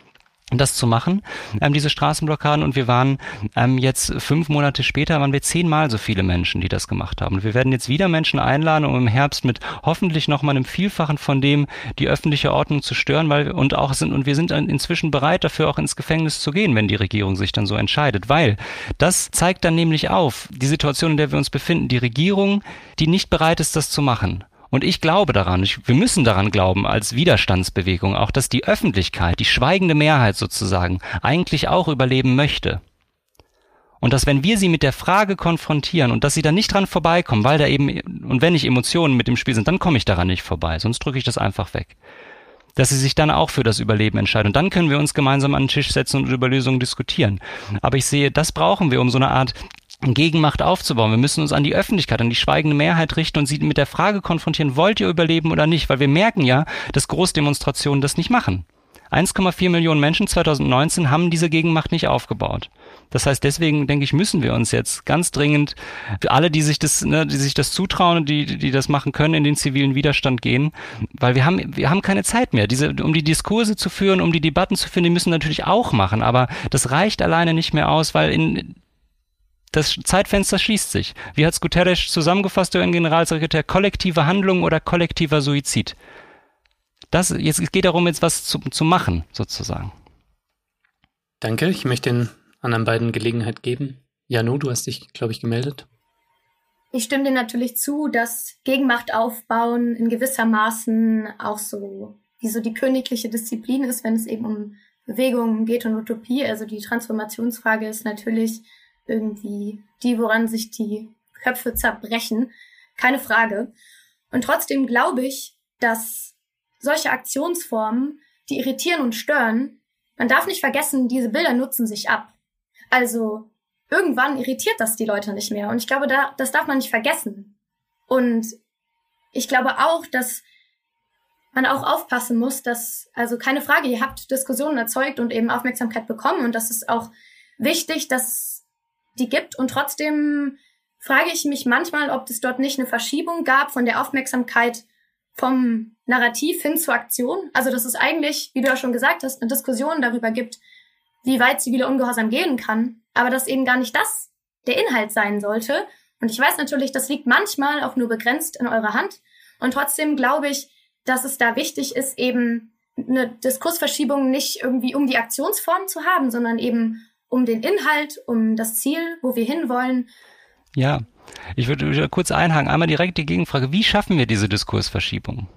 das zu machen, ähm, diese Straßenblockaden. Und wir waren ähm, jetzt fünf Monate später, waren wir zehnmal so viele Menschen, die das gemacht haben. Und wir werden jetzt wieder Menschen einladen, um im Herbst mit hoffentlich nochmal einem Vielfachen von dem die öffentliche Ordnung zu stören, weil und auch sind, und wir sind inzwischen bereit dafür auch ins Gefängnis zu gehen, wenn die Regierung sich dann so entscheidet. Weil das zeigt dann nämlich auf, die Situation, in der wir uns befinden, die Regierung, die nicht bereit ist, das zu machen. Und ich glaube daran, ich, wir müssen daran glauben als Widerstandsbewegung auch, dass die Öffentlichkeit, die schweigende Mehrheit sozusagen, eigentlich auch überleben möchte. Und dass wenn wir sie mit der Frage konfrontieren und dass sie dann nicht dran vorbeikommen, weil da eben, und wenn nicht Emotionen mit dem Spiel sind, dann komme ich daran nicht vorbei, sonst drücke ich das einfach weg. Dass sie sich dann auch für das Überleben entscheiden. Und dann können wir uns gemeinsam an den Tisch setzen und über Lösungen diskutieren. Aber ich sehe, das brauchen wir, um so eine Art Gegenmacht aufzubauen. Wir müssen uns an die Öffentlichkeit, an die schweigende Mehrheit richten und sie mit der Frage konfrontieren, wollt ihr überleben oder nicht? Weil wir merken ja, dass Großdemonstrationen das nicht machen. 1,4 Millionen Menschen 2019 haben diese Gegenmacht nicht aufgebaut. Das heißt, deswegen denke ich, müssen wir uns jetzt ganz dringend für alle, die sich das, ne, die sich das zutrauen die, die das machen können, in den zivilen Widerstand gehen, weil wir haben, wir haben keine Zeit mehr. Diese, um die Diskurse zu führen, um die Debatten zu führen, die müssen natürlich auch machen, aber das reicht alleine nicht mehr aus, weil in das Zeitfenster schließt sich. Wie hat es Guterres zusammengefasst, der Generalsekretär? Kollektive Handlung oder kollektiver Suizid? Das, jetzt, es geht darum, jetzt was zu, zu machen, sozusagen. Danke. Ich möchte den anderen beiden Gelegenheit geben. Janu, du hast dich, glaube ich, gemeldet. Ich stimme dir natürlich zu, dass Gegenmacht aufbauen in gewisser Maßen auch so wie so die königliche Disziplin ist, wenn es eben um Bewegungen geht und Utopie. Also die Transformationsfrage ist natürlich irgendwie die, woran sich die Köpfe zerbrechen. Keine Frage. Und trotzdem glaube ich, dass solche Aktionsformen, die irritieren und stören, man darf nicht vergessen, diese Bilder nutzen sich ab. Also irgendwann irritiert das die Leute nicht mehr. Und ich glaube, da, das darf man nicht vergessen. Und ich glaube auch, dass man auch aufpassen muss, dass, also keine Frage, ihr habt Diskussionen erzeugt und eben Aufmerksamkeit bekommen und das ist auch wichtig, dass die gibt und trotzdem frage ich mich manchmal, ob es dort nicht eine Verschiebung gab von der Aufmerksamkeit vom Narrativ hin zur Aktion. Also dass es eigentlich, wie du ja schon gesagt hast, eine Diskussion darüber gibt, wie weit zivile Ungehorsam gehen kann, aber dass eben gar nicht das der Inhalt sein sollte. Und ich weiß natürlich, das liegt manchmal auch nur begrenzt in eurer Hand. Und trotzdem glaube ich, dass es da wichtig ist, eben eine Diskursverschiebung nicht irgendwie um die Aktionsform zu haben, sondern eben um den Inhalt, um das Ziel, wo wir hinwollen. Ja, ich würde kurz einhaken. Einmal direkt die Gegenfrage, wie schaffen wir diese Diskursverschiebung?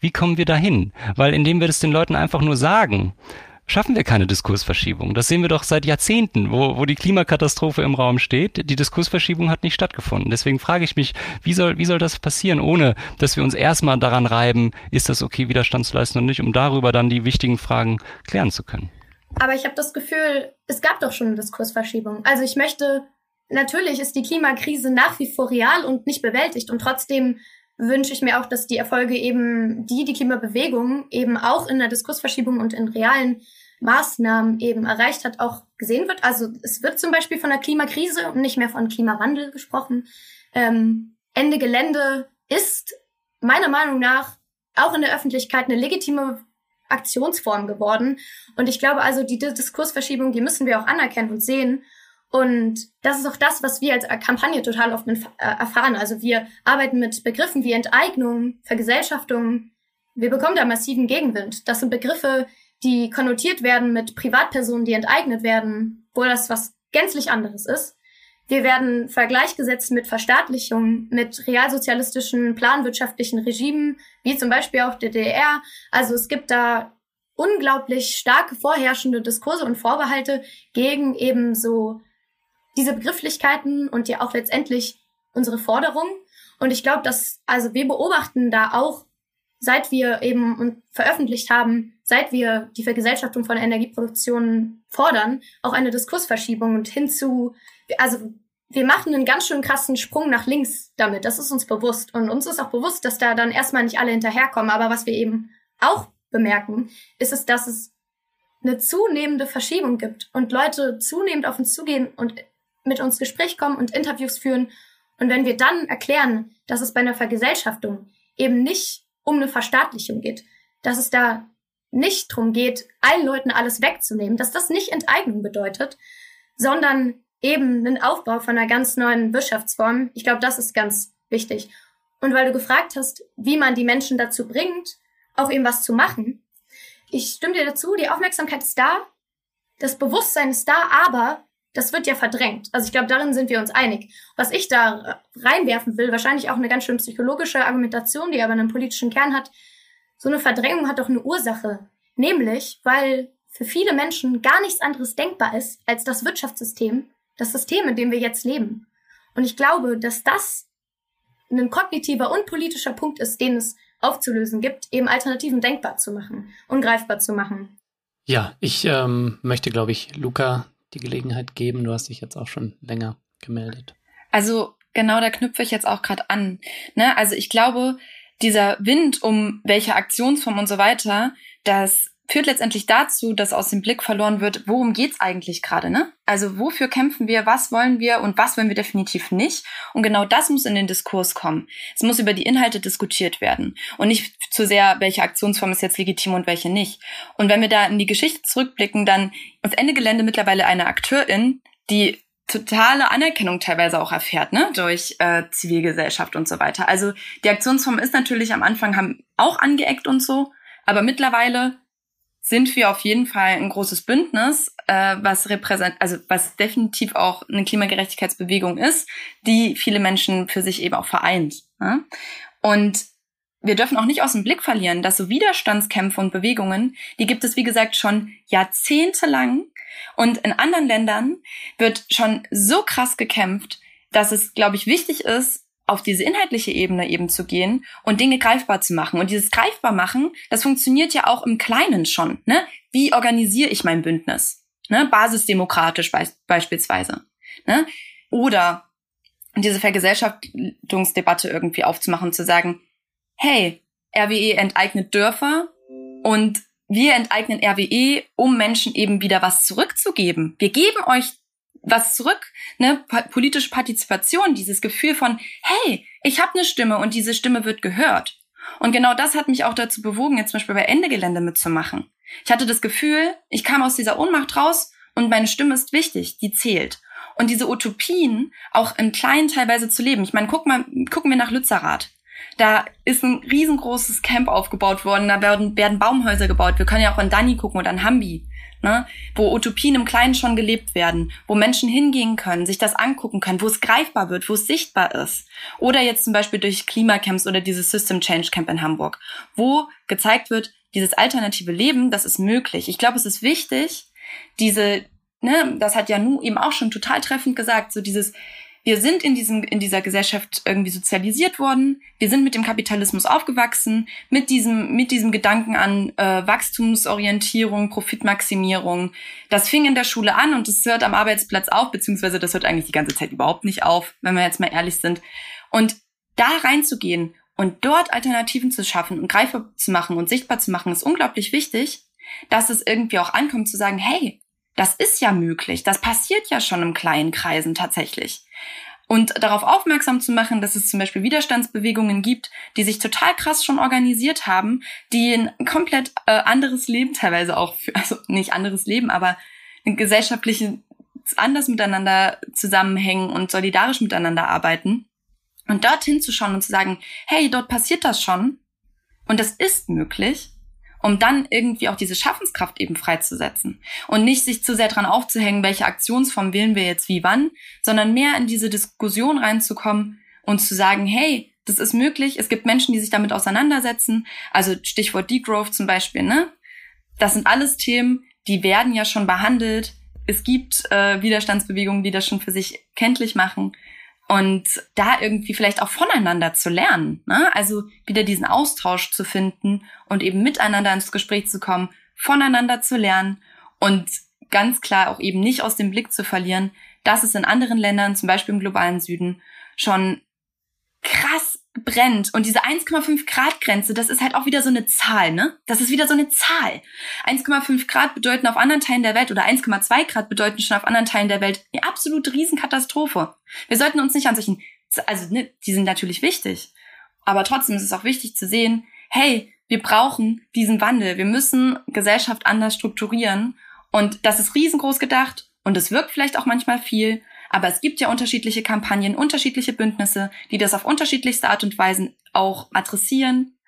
Wie kommen wir dahin? Weil indem wir das den Leuten einfach nur sagen, schaffen wir keine Diskursverschiebung. Das sehen wir doch seit Jahrzehnten, wo, wo die Klimakatastrophe im Raum steht. Die Diskursverschiebung hat nicht stattgefunden. Deswegen frage ich mich, wie soll, wie soll das passieren, ohne dass wir uns erstmal daran reiben, ist das okay, Widerstand zu leisten und nicht, um darüber dann die wichtigen Fragen klären zu können. Aber ich habe das Gefühl, es gab doch schon eine Diskursverschiebung. Also ich möchte, natürlich ist die Klimakrise nach wie vor real und nicht bewältigt und trotzdem wünsche ich mir auch, dass die Erfolge eben, die die Klimabewegung eben auch in der Diskursverschiebung und in realen Maßnahmen eben erreicht hat, auch gesehen wird. Also es wird zum Beispiel von der Klimakrise und nicht mehr von Klimawandel gesprochen. Ähm, Ende Gelände ist meiner Meinung nach auch in der Öffentlichkeit eine legitime Aktionsform geworden. Und ich glaube also, die Diskursverschiebung, die müssen wir auch anerkennen und sehen. Und das ist auch das, was wir als Kampagne total oft äh, erfahren. Also wir arbeiten mit Begriffen wie Enteignung, Vergesellschaftung. Wir bekommen da massiven Gegenwind. Das sind Begriffe, die konnotiert werden mit Privatpersonen, die enteignet werden, wo das was gänzlich anderes ist. Wir werden vergleichgesetzt mit Verstaatlichung, mit realsozialistischen, planwirtschaftlichen Regimen, wie zum Beispiel auch der DDR. Also es gibt da unglaublich starke vorherrschende Diskurse und Vorbehalte gegen eben so diese Begrifflichkeiten und ja auch letztendlich unsere Forderungen. Und ich glaube, dass, also wir beobachten da auch, seit wir eben veröffentlicht haben, seit wir die Vergesellschaftung von Energieproduktion fordern, auch eine Diskursverschiebung und hinzu, also wir machen einen ganz schön krassen Sprung nach links damit. Das ist uns bewusst. Und uns ist auch bewusst, dass da dann erstmal nicht alle hinterherkommen. Aber was wir eben auch bemerken, ist es, dass es eine zunehmende Verschiebung gibt und Leute zunehmend auf uns zugehen und mit uns Gespräch kommen und Interviews führen. Und wenn wir dann erklären, dass es bei einer Vergesellschaftung eben nicht um eine Verstaatlichung geht, dass es da nicht drum geht, allen Leuten alles wegzunehmen, dass das nicht Enteignung bedeutet, sondern eben einen Aufbau von einer ganz neuen Wirtschaftsform. Ich glaube, das ist ganz wichtig. Und weil du gefragt hast, wie man die Menschen dazu bringt, auch eben was zu machen. Ich stimme dir dazu, die Aufmerksamkeit ist da, das Bewusstsein ist da, aber das wird ja verdrängt. Also ich glaube, darin sind wir uns einig. Was ich da reinwerfen will, wahrscheinlich auch eine ganz schön psychologische Argumentation, die aber einen politischen Kern hat. So eine Verdrängung hat doch eine Ursache. Nämlich, weil für viele Menschen gar nichts anderes denkbar ist als das Wirtschaftssystem, das System, in dem wir jetzt leben. Und ich glaube, dass das ein kognitiver und politischer Punkt ist, den es aufzulösen gibt, eben Alternativen denkbar zu machen, ungreifbar zu machen. Ja, ich ähm, möchte, glaube ich, Luca die Gelegenheit geben. Du hast dich jetzt auch schon länger gemeldet. Also genau, da knüpfe ich jetzt auch gerade an. Ne? Also ich glaube, dieser Wind um welche Aktionsform und so weiter, das führt letztendlich dazu, dass aus dem Blick verloren wird, worum geht's eigentlich gerade, ne? Also wofür kämpfen wir, was wollen wir und was wollen wir definitiv nicht? Und genau das muss in den Diskurs kommen. Es muss über die Inhalte diskutiert werden und nicht zu sehr, welche Aktionsform ist jetzt legitim und welche nicht. Und wenn wir da in die Geschichte zurückblicken, dann ist Ende Gelände mittlerweile eine Akteurin, die totale Anerkennung teilweise auch erfährt, ne, durch äh, Zivilgesellschaft und so weiter. Also die Aktionsform ist natürlich am Anfang haben auch angeeckt und so, aber mittlerweile sind wir auf jeden Fall ein großes Bündnis, äh, was repräsent, also was definitiv auch eine Klimagerechtigkeitsbewegung ist, die viele Menschen für sich eben auch vereint. Ne? Und wir dürfen auch nicht aus dem Blick verlieren, dass so Widerstandskämpfe und Bewegungen, die gibt es, wie gesagt, schon jahrzehntelang. Und in anderen Ländern wird schon so krass gekämpft, dass es, glaube ich, wichtig ist, auf diese inhaltliche Ebene eben zu gehen und Dinge greifbar zu machen. Und dieses greifbar machen, das funktioniert ja auch im Kleinen schon. Ne? Wie organisiere ich mein Bündnis? Ne? Basisdemokratisch be beispielsweise. Ne? Oder diese Vergesellschaftungsdebatte irgendwie aufzumachen, zu sagen, hey, RWE enteignet Dörfer und wir enteignen RWE, um Menschen eben wieder was zurückzugeben. Wir geben euch was zurück, ne, politische Partizipation, dieses Gefühl von, hey, ich habe eine Stimme und diese Stimme wird gehört. Und genau das hat mich auch dazu bewogen, jetzt zum Beispiel bei Ende Gelände mitzumachen. Ich hatte das Gefühl, ich kam aus dieser Ohnmacht raus und meine Stimme ist wichtig, die zählt. Und diese Utopien auch im Kleinen teilweise zu leben. Ich meine, guck mal, gucken wir nach Lützerath. Da ist ein riesengroßes Camp aufgebaut worden, da werden, werden Baumhäuser gebaut. Wir können ja auch an Dani gucken oder an Hambi, ne? wo Utopien im Kleinen schon gelebt werden, wo Menschen hingehen können, sich das angucken können, wo es greifbar wird, wo es sichtbar ist. Oder jetzt zum Beispiel durch Klimacamps oder dieses System Change Camp in Hamburg, wo gezeigt wird, dieses alternative Leben, das ist möglich. Ich glaube, es ist wichtig, diese, ne, das hat Janu eben auch schon total treffend gesagt, so dieses, wir sind in diesem, in dieser Gesellschaft irgendwie sozialisiert worden. Wir sind mit dem Kapitalismus aufgewachsen, mit diesem, mit diesem Gedanken an äh, Wachstumsorientierung, Profitmaximierung. Das fing in der Schule an und es hört am Arbeitsplatz auf, beziehungsweise das hört eigentlich die ganze Zeit überhaupt nicht auf, wenn wir jetzt mal ehrlich sind. Und da reinzugehen und dort Alternativen zu schaffen und greifbar zu machen und sichtbar zu machen, ist unglaublich wichtig, dass es irgendwie auch ankommt zu sagen, hey, das ist ja möglich, das passiert ja schon im kleinen Kreisen tatsächlich. Und darauf aufmerksam zu machen, dass es zum Beispiel Widerstandsbewegungen gibt, die sich total krass schon organisiert haben, die ein komplett äh, anderes Leben teilweise auch, für, also nicht anderes Leben, aber ein gesellschaftliches anders miteinander zusammenhängen und solidarisch miteinander arbeiten. Und dorthin zu schauen und zu sagen, hey, dort passiert das schon. Und das ist möglich um dann irgendwie auch diese Schaffenskraft eben freizusetzen und nicht sich zu sehr dran aufzuhängen, welche Aktionsform wählen wir jetzt wie wann, sondern mehr in diese Diskussion reinzukommen und zu sagen, hey, das ist möglich, es gibt Menschen, die sich damit auseinandersetzen, also Stichwort Degrowth zum Beispiel, ne? Das sind alles Themen, die werden ja schon behandelt. Es gibt äh, Widerstandsbewegungen, die das schon für sich kenntlich machen und da irgendwie vielleicht auch voneinander zu lernen. Ne? Also wieder diesen Austausch zu finden und eben miteinander ins Gespräch zu kommen, voneinander zu lernen und ganz klar auch eben nicht aus dem Blick zu verlieren, dass es in anderen Ländern, zum Beispiel im globalen Süden, schon krass brennt. Und diese 1,5 Grad Grenze, das ist halt auch wieder so eine Zahl, ne? Das ist wieder so eine Zahl. 1,5 Grad bedeuten auf anderen Teilen der Welt oder 1,2 Grad bedeuten schon auf anderen Teilen der Welt eine absolute Riesenkatastrophe. Wir sollten uns nicht an solchen, also ne, die sind natürlich wichtig. Aber trotzdem ist es auch wichtig zu sehen, hey, wir brauchen diesen Wandel. Wir müssen Gesellschaft anders strukturieren. Und das ist riesengroß gedacht und es wirkt vielleicht auch manchmal viel, aber es gibt ja unterschiedliche Kampagnen, unterschiedliche Bündnisse, die das auf unterschiedlichste Art und Weisen auch adressieren.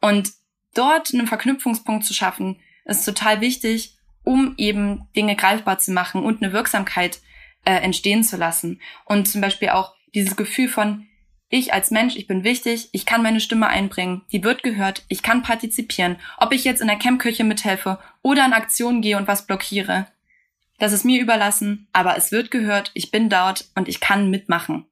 Und dort einen Verknüpfungspunkt zu schaffen, ist total wichtig, um eben Dinge greifbar zu machen und eine Wirksamkeit äh, entstehen zu lassen. Und zum Beispiel auch dieses Gefühl von, ich als Mensch, ich bin wichtig, ich kann meine Stimme einbringen, die wird gehört, ich kann partizipieren, ob ich jetzt in der Campkirche mithelfe oder in Aktionen gehe und was blockiere. Das ist mir überlassen, aber es wird gehört, ich bin dort und ich kann mitmachen.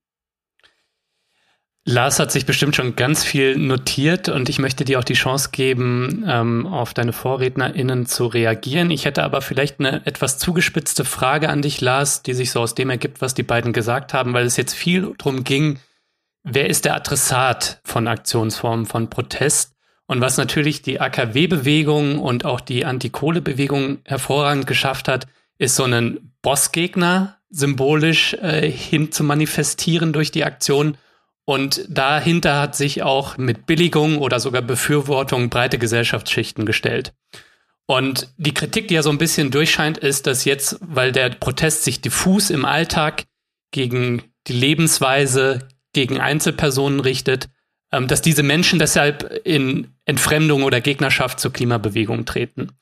Lars hat sich bestimmt schon ganz viel notiert und ich möchte dir auch die Chance geben, ähm, auf deine VorrednerInnen zu reagieren. Ich hätte aber vielleicht eine etwas zugespitzte Frage an dich, Lars, die sich so aus dem ergibt, was die beiden gesagt haben, weil es jetzt viel darum ging, wer ist der Adressat von Aktionsformen von Protest? Und was natürlich die AKW-Bewegung und auch die Antikohle-Bewegung hervorragend geschafft hat, ist so einen Bossgegner symbolisch äh, hin zu manifestieren durch die Aktion. Und dahinter hat sich auch mit Billigung oder sogar Befürwortung breite Gesellschaftsschichten gestellt. Und die Kritik, die ja so ein bisschen durchscheint, ist, dass jetzt, weil der Protest sich diffus im Alltag gegen die Lebensweise, gegen Einzelpersonen richtet, ähm, dass diese Menschen deshalb in Entfremdung oder Gegnerschaft zur Klimabewegung treten.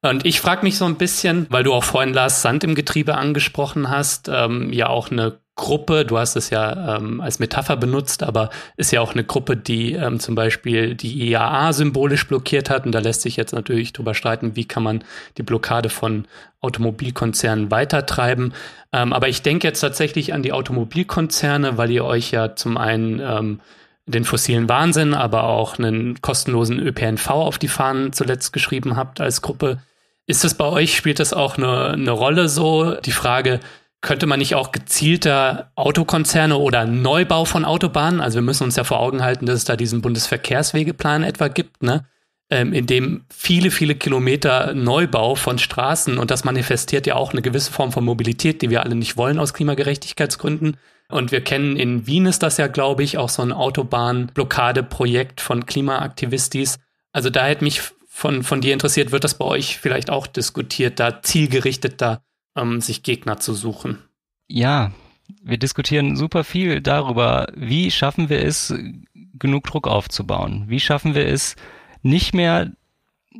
Und ich frage mich so ein bisschen, weil du auch vorhin Lars Sand im Getriebe angesprochen hast, ähm, ja auch eine Gruppe, du hast es ja ähm, als Metapher benutzt, aber ist ja auch eine Gruppe, die ähm, zum Beispiel die IAA symbolisch blockiert hat. Und da lässt sich jetzt natürlich drüber streiten, wie kann man die Blockade von Automobilkonzernen weitertreiben. Ähm, aber ich denke jetzt tatsächlich an die Automobilkonzerne, weil ihr euch ja zum einen ähm, den fossilen Wahnsinn, aber auch einen kostenlosen ÖPNV auf die Fahnen zuletzt geschrieben habt als Gruppe. Ist das bei euch, spielt das auch eine, eine Rolle so? Die Frage, könnte man nicht auch gezielter Autokonzerne oder Neubau von Autobahnen, also wir müssen uns ja vor Augen halten, dass es da diesen Bundesverkehrswegeplan etwa gibt, ne? Ähm, in dem viele, viele Kilometer Neubau von Straßen und das manifestiert ja auch eine gewisse Form von Mobilität, die wir alle nicht wollen aus Klimagerechtigkeitsgründen. Und wir kennen in Wien ist das ja, glaube ich, auch so ein Autobahnblockadeprojekt von Klimaaktivistis. Also da hätte mich von, von dir interessiert, wird das bei euch vielleicht auch diskutiert, da zielgerichteter ähm, sich Gegner zu suchen. Ja, wir diskutieren super viel darüber, wie schaffen wir es, genug Druck aufzubauen? Wie schaffen wir es, nicht mehr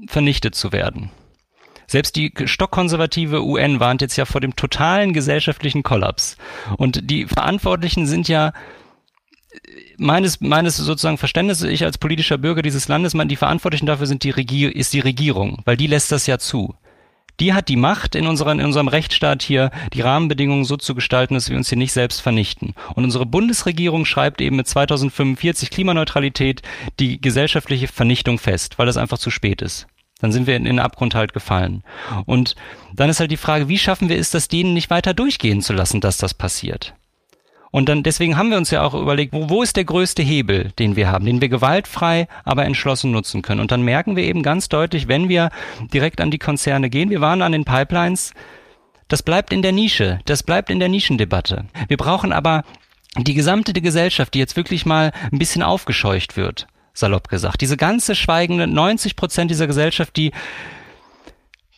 vernichtet zu werden? Selbst die stockkonservative UN warnt jetzt ja vor dem totalen gesellschaftlichen Kollaps. Und die Verantwortlichen sind ja meines, meines sozusagen Verständnisses, ich als politischer Bürger dieses Landes, man, die Verantwortlichen dafür sind die Regier, ist die Regierung, weil die lässt das ja zu die hat die Macht in, unseren, in unserem Rechtsstaat hier, die Rahmenbedingungen so zu gestalten, dass wir uns hier nicht selbst vernichten. Und unsere Bundesregierung schreibt eben mit 2045 Klimaneutralität die gesellschaftliche Vernichtung fest, weil das einfach zu spät ist. Dann sind wir in, in den Abgrund halt gefallen. Und dann ist halt die Frage, wie schaffen wir es, das denen nicht weiter durchgehen zu lassen, dass das passiert? Und dann, deswegen haben wir uns ja auch überlegt, wo, wo ist der größte Hebel, den wir haben, den wir gewaltfrei, aber entschlossen nutzen können. Und dann merken wir eben ganz deutlich, wenn wir direkt an die Konzerne gehen, wir waren an den Pipelines, das bleibt in der Nische, das bleibt in der Nischendebatte. Wir brauchen aber die gesamte Gesellschaft, die jetzt wirklich mal ein bisschen aufgescheucht wird, salopp gesagt. Diese ganze schweigende 90 Prozent dieser Gesellschaft, die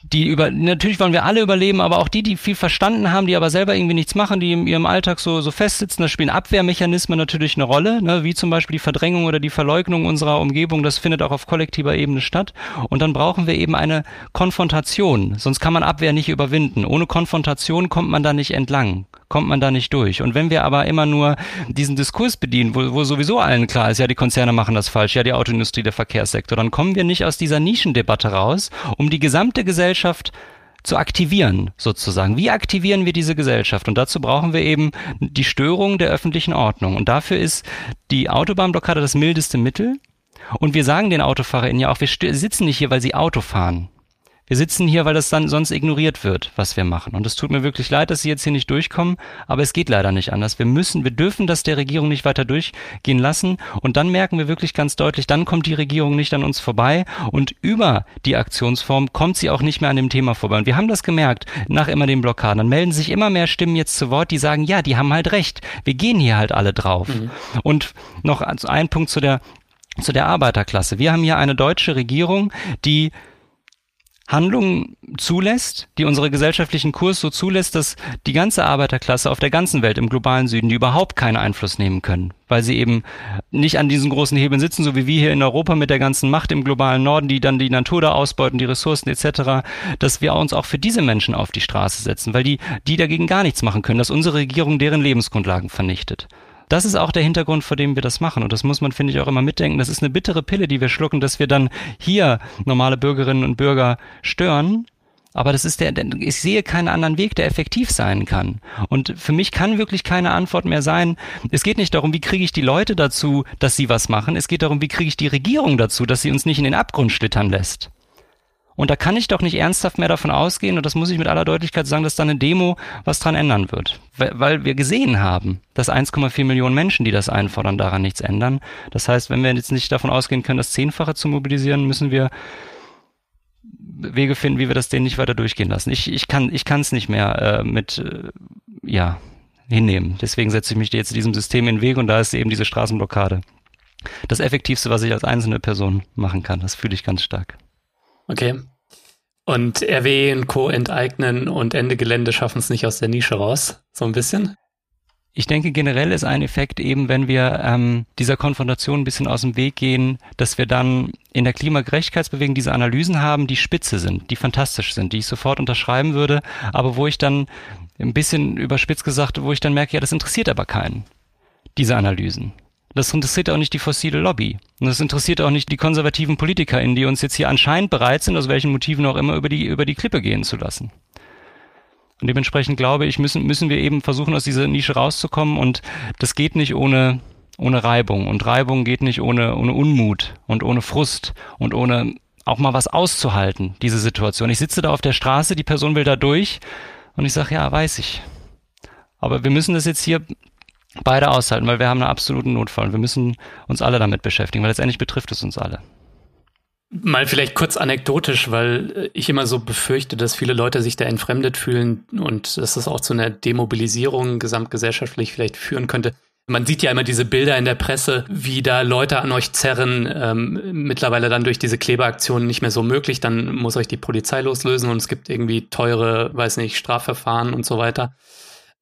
die über, natürlich wollen wir alle überleben, aber auch die, die viel verstanden haben, die aber selber irgendwie nichts machen, die in ihrem Alltag so, so festsitzen, da spielen Abwehrmechanismen natürlich eine Rolle, ne, wie zum Beispiel die Verdrängung oder die Verleugnung unserer Umgebung, das findet auch auf kollektiver Ebene statt. Und dann brauchen wir eben eine Konfrontation, sonst kann man Abwehr nicht überwinden. Ohne Konfrontation kommt man da nicht entlang kommt man da nicht durch. Und wenn wir aber immer nur diesen Diskurs bedienen, wo, wo sowieso allen klar ist, ja, die Konzerne machen das falsch, ja, die Autoindustrie, der Verkehrssektor, dann kommen wir nicht aus dieser Nischendebatte raus, um die gesamte Gesellschaft zu aktivieren, sozusagen. Wie aktivieren wir diese Gesellschaft? Und dazu brauchen wir eben die Störung der öffentlichen Ordnung. Und dafür ist die Autobahnblockade das mildeste Mittel. Und wir sagen den AutofahrerInnen ja auch, wir sitzen nicht hier, weil sie Auto fahren. Wir sitzen hier, weil das dann sonst ignoriert wird, was wir machen. Und es tut mir wirklich leid, dass Sie jetzt hier nicht durchkommen, aber es geht leider nicht anders. Wir müssen, wir dürfen das der Regierung nicht weiter durchgehen lassen. Und dann merken wir wirklich ganz deutlich, dann kommt die Regierung nicht an uns vorbei und über die Aktionsform kommt sie auch nicht mehr an dem Thema vorbei. Und wir haben das gemerkt nach immer den Blockaden. Dann melden sich immer mehr Stimmen jetzt zu Wort, die sagen, ja, die haben halt recht. Wir gehen hier halt alle drauf. Mhm. Und noch ein Punkt zu der zu der Arbeiterklasse. Wir haben hier eine deutsche Regierung, die Handlungen zulässt, die unsere gesellschaftlichen Kurs so zulässt, dass die ganze Arbeiterklasse auf der ganzen Welt im globalen Süden, die überhaupt keinen Einfluss nehmen können, weil sie eben nicht an diesen großen Hebeln sitzen, so wie wir hier in Europa mit der ganzen Macht im globalen Norden, die dann die Natur da ausbeuten, die Ressourcen etc., dass wir uns auch für diese Menschen auf die Straße setzen, weil die, die dagegen gar nichts machen können, dass unsere Regierung deren Lebensgrundlagen vernichtet. Das ist auch der Hintergrund, vor dem wir das machen. Und das muss man, finde ich, auch immer mitdenken. Das ist eine bittere Pille, die wir schlucken, dass wir dann hier normale Bürgerinnen und Bürger stören, aber das ist der, ich sehe keinen anderen Weg, der effektiv sein kann. Und für mich kann wirklich keine Antwort mehr sein. Es geht nicht darum, wie kriege ich die Leute dazu, dass sie was machen. Es geht darum, wie kriege ich die Regierung dazu, dass sie uns nicht in den Abgrund schlittern lässt. Und da kann ich doch nicht ernsthaft mehr davon ausgehen, und das muss ich mit aller Deutlichkeit sagen, dass da eine Demo was dran ändern wird. Weil wir gesehen haben, dass 1,4 Millionen Menschen, die das einfordern, daran nichts ändern. Das heißt, wenn wir jetzt nicht davon ausgehen können, das Zehnfache zu mobilisieren, müssen wir Wege finden, wie wir das denen nicht weiter durchgehen lassen. Ich, ich kann es nicht mehr äh, mit äh, ja hinnehmen. Deswegen setze ich mich jetzt diesem System in den Weg und da ist eben diese Straßenblockade das Effektivste, was ich als einzelne Person machen kann. Das fühle ich ganz stark. Okay. Und RWE und Co. enteignen und Ende Gelände schaffen es nicht aus der Nische raus. So ein bisschen? Ich denke, generell ist ein Effekt eben, wenn wir ähm, dieser Konfrontation ein bisschen aus dem Weg gehen, dass wir dann in der Klimagerechtigkeitsbewegung diese Analysen haben, die spitze sind, die fantastisch sind, die ich sofort unterschreiben würde, aber wo ich dann ein bisschen überspitzt gesagt, wo ich dann merke, ja, das interessiert aber keinen, diese Analysen. Das interessiert auch nicht die fossile Lobby. Und das interessiert auch nicht die konservativen PolitikerInnen, die uns jetzt hier anscheinend bereit sind, aus welchen Motiven auch immer, über die, über die Klippe gehen zu lassen. Und dementsprechend glaube ich, müssen, müssen wir eben versuchen, aus dieser Nische rauszukommen. Und das geht nicht ohne, ohne Reibung. Und Reibung geht nicht ohne, ohne Unmut und ohne Frust und ohne auch mal was auszuhalten, diese Situation. Ich sitze da auf der Straße, die Person will da durch und ich sage, ja, weiß ich. Aber wir müssen das jetzt hier beide aushalten, weil wir haben einen absoluten Notfall und wir müssen uns alle damit beschäftigen, weil letztendlich betrifft es uns alle. Mal vielleicht kurz anekdotisch, weil ich immer so befürchte, dass viele Leute sich da entfremdet fühlen und dass das auch zu einer Demobilisierung gesamtgesellschaftlich vielleicht führen könnte. Man sieht ja immer diese Bilder in der Presse, wie da Leute an euch zerren. Ähm, mittlerweile dann durch diese Klebeaktionen nicht mehr so möglich. Dann muss euch die Polizei loslösen und es gibt irgendwie teure, weiß nicht, Strafverfahren und so weiter.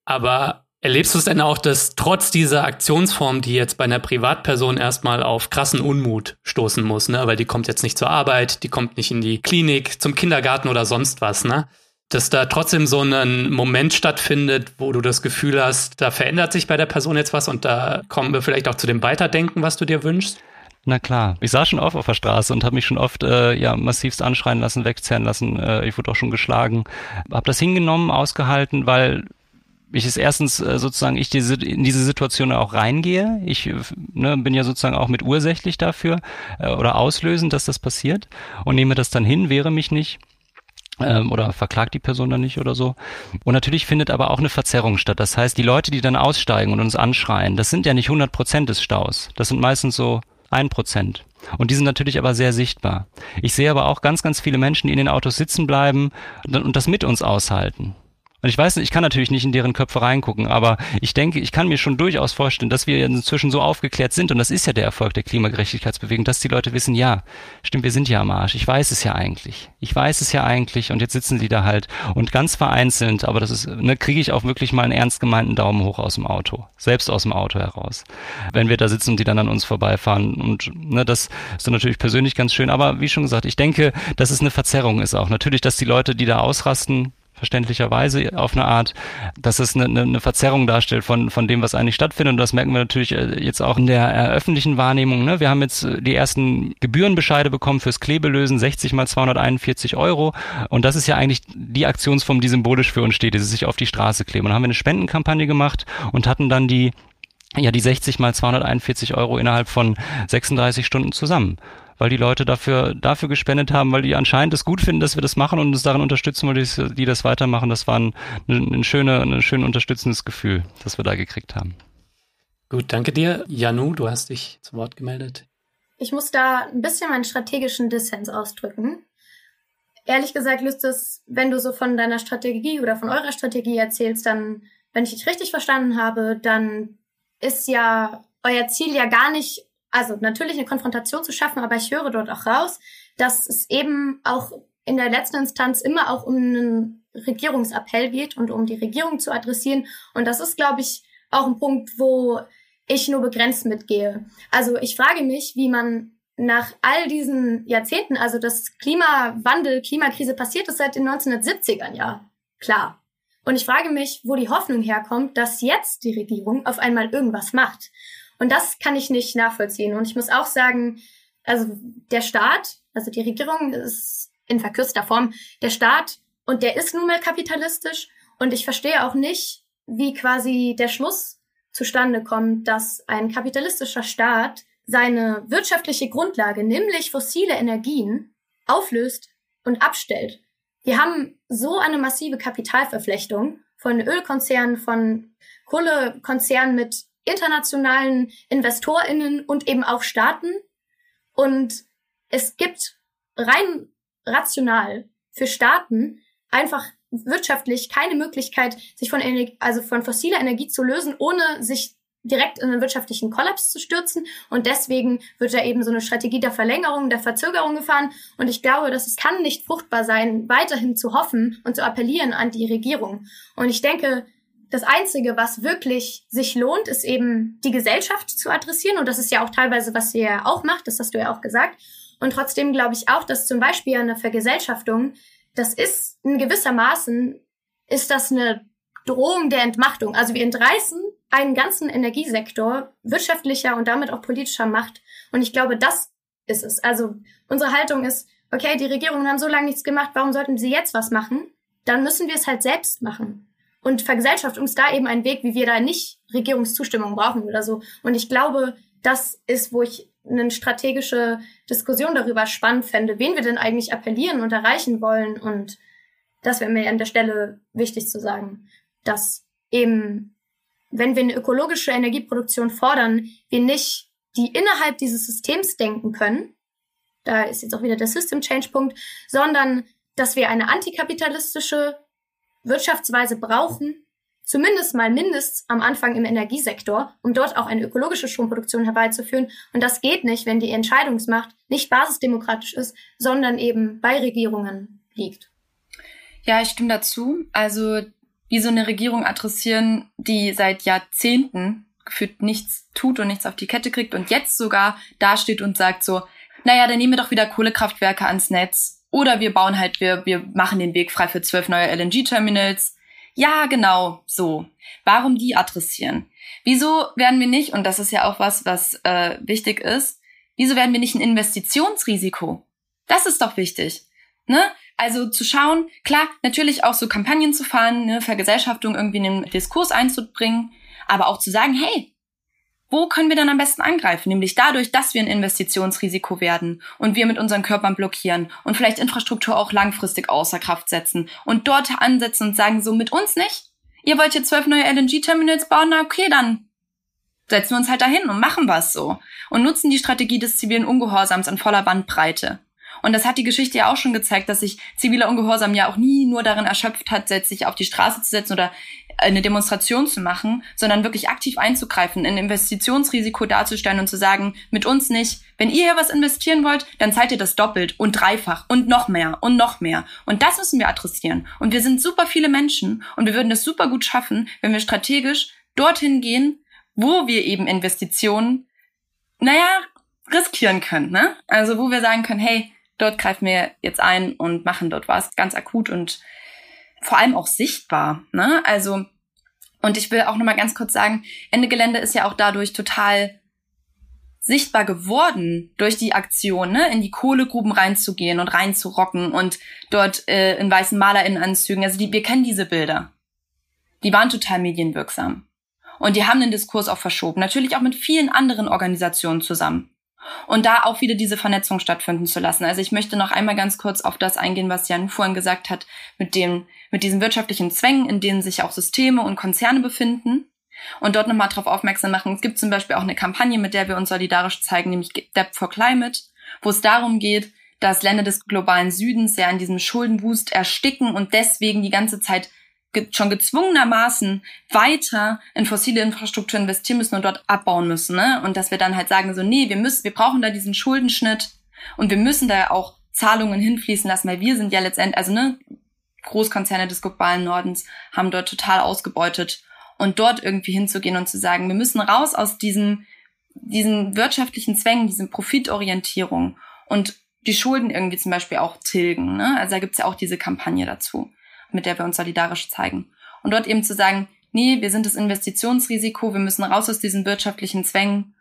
Aber Erlebst du es denn auch, dass trotz dieser Aktionsform, die jetzt bei einer Privatperson erstmal auf krassen Unmut stoßen muss, ne? weil die kommt jetzt nicht zur Arbeit, die kommt nicht in die Klinik, zum Kindergarten oder sonst was, ne? dass da trotzdem so ein Moment stattfindet, wo du das Gefühl hast, da verändert sich bei der Person jetzt was und da kommen wir vielleicht auch zu dem Weiterdenken, was du dir wünschst? Na klar, ich saß schon oft auf der Straße und habe mich schon oft äh, ja massivst anschreien lassen, wegzerren lassen. Äh, ich wurde auch schon geschlagen, habe das hingenommen, ausgehalten, weil ich es erstens äh, sozusagen ich diese, in diese Situation auch reingehe. Ich ne, bin ja sozusagen auch mit ursächlich dafür äh, oder auslösend, dass das passiert und nehme das dann hin, wehre mich nicht ähm, oder verklagt die Person dann nicht oder so. Und natürlich findet aber auch eine Verzerrung statt. Das heißt, die Leute, die dann aussteigen und uns anschreien, das sind ja nicht 100 Prozent des Staus. Das sind meistens so ein Prozent. Und die sind natürlich aber sehr sichtbar. Ich sehe aber auch ganz, ganz viele Menschen, die in den Autos sitzen bleiben und das mit uns aushalten. Und ich weiß nicht, ich kann natürlich nicht in deren Köpfe reingucken, aber ich denke, ich kann mir schon durchaus vorstellen, dass wir inzwischen so aufgeklärt sind, und das ist ja der Erfolg der Klimagerechtigkeitsbewegung, dass die Leute wissen, ja, stimmt, wir sind ja am Arsch. Ich weiß es ja eigentlich. Ich weiß es ja eigentlich, und jetzt sitzen die da halt und ganz vereinzelt, aber das ist, ne, kriege ich auch wirklich mal einen ernst gemeinten Daumen hoch aus dem Auto. Selbst aus dem Auto heraus. Wenn wir da sitzen und die dann an uns vorbeifahren. Und ne, das ist dann natürlich persönlich ganz schön. Aber wie schon gesagt, ich denke, dass es eine Verzerrung ist auch. Natürlich, dass die Leute, die da ausrasten, verständlicherweise auf eine Art, dass es eine, eine Verzerrung darstellt von, von dem, was eigentlich stattfindet. Und das merken wir natürlich äh, jetzt auch in der äh, öffentlichen Wahrnehmung. Ne? Wir haben jetzt äh, die ersten Gebührenbescheide bekommen fürs Klebelösen, 60 mal 241 Euro. Und das ist ja eigentlich die Aktionsform, die symbolisch für uns steht, dieses sich auf die Straße kleben. Und haben wir eine Spendenkampagne gemacht und hatten dann die ja, die 60 mal 241 Euro innerhalb von 36 Stunden zusammen weil die Leute dafür, dafür gespendet haben, weil die anscheinend es gut finden, dass wir das machen und uns darin unterstützen, weil die, die das weitermachen. Das war ein, ein, ein, schöne, ein schön unterstützendes Gefühl, das wir da gekriegt haben. Gut, danke dir. Janu, du hast dich zu Wort gemeldet. Ich muss da ein bisschen meinen strategischen Dissens ausdrücken. Ehrlich gesagt löst es, wenn du so von deiner Strategie oder von eurer Strategie erzählst, dann, wenn ich dich richtig verstanden habe, dann ist ja euer Ziel ja gar nicht also natürlich eine Konfrontation zu schaffen, aber ich höre dort auch raus, dass es eben auch in der letzten Instanz immer auch um einen Regierungsappell geht und um die Regierung zu adressieren. Und das ist, glaube ich, auch ein Punkt, wo ich nur begrenzt mitgehe. Also ich frage mich, wie man nach all diesen Jahrzehnten, also das Klimawandel, Klimakrise passiert ist seit den 1970ern, ja, klar. Und ich frage mich, wo die Hoffnung herkommt, dass jetzt die Regierung auf einmal irgendwas macht. Und das kann ich nicht nachvollziehen. Und ich muss auch sagen, also der Staat, also die Regierung ist in verkürzter Form der Staat und der ist nun mal kapitalistisch. Und ich verstehe auch nicht, wie quasi der Schluss zustande kommt, dass ein kapitalistischer Staat seine wirtschaftliche Grundlage, nämlich fossile Energien, auflöst und abstellt. Wir haben so eine massive Kapitalverflechtung von Ölkonzernen, von Kohlekonzernen mit internationalen InvestorInnen und eben auch Staaten. Und es gibt rein rational für Staaten einfach wirtschaftlich keine Möglichkeit, sich von, Energie, also von fossiler Energie zu lösen, ohne sich direkt in einen wirtschaftlichen Kollaps zu stürzen. Und deswegen wird da eben so eine Strategie der Verlängerung, der Verzögerung gefahren. Und ich glaube, dass es kann nicht fruchtbar sein, weiterhin zu hoffen und zu appellieren an die Regierung. Und ich denke, das Einzige, was wirklich sich lohnt, ist eben die Gesellschaft zu adressieren. Und das ist ja auch teilweise, was ihr ja auch macht, das hast du ja auch gesagt. Und trotzdem glaube ich auch, dass zum Beispiel eine Vergesellschaftung, das ist in gewisser Maßen, ist das eine Drohung der Entmachtung. Also wir entreißen einen ganzen Energiesektor wirtschaftlicher und damit auch politischer Macht. Und ich glaube, das ist es. Also unsere Haltung ist, okay, die Regierungen haben so lange nichts gemacht, warum sollten sie jetzt was machen? Dann müssen wir es halt selbst machen. Und Vergesellschaftung ist da eben ein Weg, wie wir da nicht Regierungszustimmung brauchen oder so. Und ich glaube, das ist, wo ich eine strategische Diskussion darüber spannend fände, wen wir denn eigentlich appellieren und erreichen wollen. Und das wäre mir an der Stelle wichtig zu sagen, dass eben, wenn wir eine ökologische Energieproduktion fordern, wir nicht die innerhalb dieses Systems denken können, da ist jetzt auch wieder der System Change Punkt, sondern dass wir eine antikapitalistische Wirtschaftsweise brauchen, zumindest mal mindestens am Anfang im Energiesektor, um dort auch eine ökologische Stromproduktion herbeizuführen. Und das geht nicht, wenn die Entscheidungsmacht nicht basisdemokratisch ist, sondern eben bei Regierungen liegt. Ja, ich stimme dazu. Also wie so eine Regierung adressieren, die seit Jahrzehnten gefühlt nichts tut und nichts auf die Kette kriegt und jetzt sogar dasteht und sagt so, naja, dann nehmen wir doch wieder Kohlekraftwerke ans Netz oder wir bauen halt, wir, wir machen den Weg frei für zwölf neue LNG-Terminals. Ja, genau, so. Warum die adressieren? Wieso werden wir nicht, und das ist ja auch was, was äh, wichtig ist, wieso werden wir nicht ein Investitionsrisiko? Das ist doch wichtig. Ne? Also zu schauen, klar, natürlich auch so Kampagnen zu fahren, ne, Vergesellschaftung irgendwie in den Diskurs einzubringen, aber auch zu sagen, hey, wo können wir dann am besten angreifen? Nämlich dadurch, dass wir ein Investitionsrisiko werden und wir mit unseren Körpern blockieren und vielleicht Infrastruktur auch langfristig außer Kraft setzen und dort ansetzen und sagen, so mit uns nicht. Ihr wollt hier zwölf neue LNG-Terminals bauen? Na okay, dann setzen wir uns halt dahin und machen was so. Und nutzen die Strategie des zivilen Ungehorsams in voller Bandbreite. Und das hat die Geschichte ja auch schon gezeigt, dass sich ziviler Ungehorsam ja auch nie nur darin erschöpft hat, sich auf die Straße zu setzen oder eine Demonstration zu machen, sondern wirklich aktiv einzugreifen, ein Investitionsrisiko darzustellen und zu sagen, mit uns nicht, wenn ihr hier was investieren wollt, dann zahlt ihr das doppelt und dreifach und noch mehr und noch mehr. Und das müssen wir adressieren. Und wir sind super viele Menschen und wir würden das super gut schaffen, wenn wir strategisch dorthin gehen, wo wir eben Investitionen, naja, riskieren können, ne? Also wo wir sagen können, hey, dort greifen wir jetzt ein und machen dort was ganz akut und vor allem auch sichtbar. Ne? Also, und ich will auch nochmal ganz kurz sagen, Ende Gelände ist ja auch dadurch total sichtbar geworden durch die Aktion, ne, in die Kohlegruben reinzugehen und reinzurocken und dort äh, in weißen Malerinnenanzügen. Also die, wir kennen diese Bilder. Die waren total medienwirksam. Und die haben den Diskurs auch verschoben. Natürlich auch mit vielen anderen Organisationen zusammen und da auch wieder diese Vernetzung stattfinden zu lassen. Also ich möchte noch einmal ganz kurz auf das eingehen, was Jan vorhin gesagt hat, mit dem, mit diesen wirtschaftlichen Zwängen, in denen sich auch Systeme und Konzerne befinden. Und dort nochmal darauf aufmerksam machen. Es gibt zum Beispiel auch eine Kampagne, mit der wir uns solidarisch zeigen, nämlich Debt for Climate, wo es darum geht, dass Länder des globalen Südens ja in diesem Schuldenwust ersticken und deswegen die ganze Zeit schon gezwungenermaßen weiter in fossile Infrastruktur investieren müssen und dort abbauen müssen, ne? Und dass wir dann halt sagen so, nee, wir müssen, wir brauchen da diesen Schuldenschnitt und wir müssen da auch Zahlungen hinfließen lassen, weil wir sind ja letztendlich, also ne, Großkonzerne des globalen Nordens haben dort total ausgebeutet und dort irgendwie hinzugehen und zu sagen, wir müssen raus aus diesem, diesen wirtschaftlichen Zwängen, diesen Profitorientierung und die Schulden irgendwie zum Beispiel auch tilgen. Ne? Also da gibt's ja auch diese Kampagne dazu mit der wir uns solidarisch zeigen. Und dort eben zu sagen, nee, wir sind das Investitionsrisiko, wir müssen raus aus diesen wirtschaftlichen Zwängen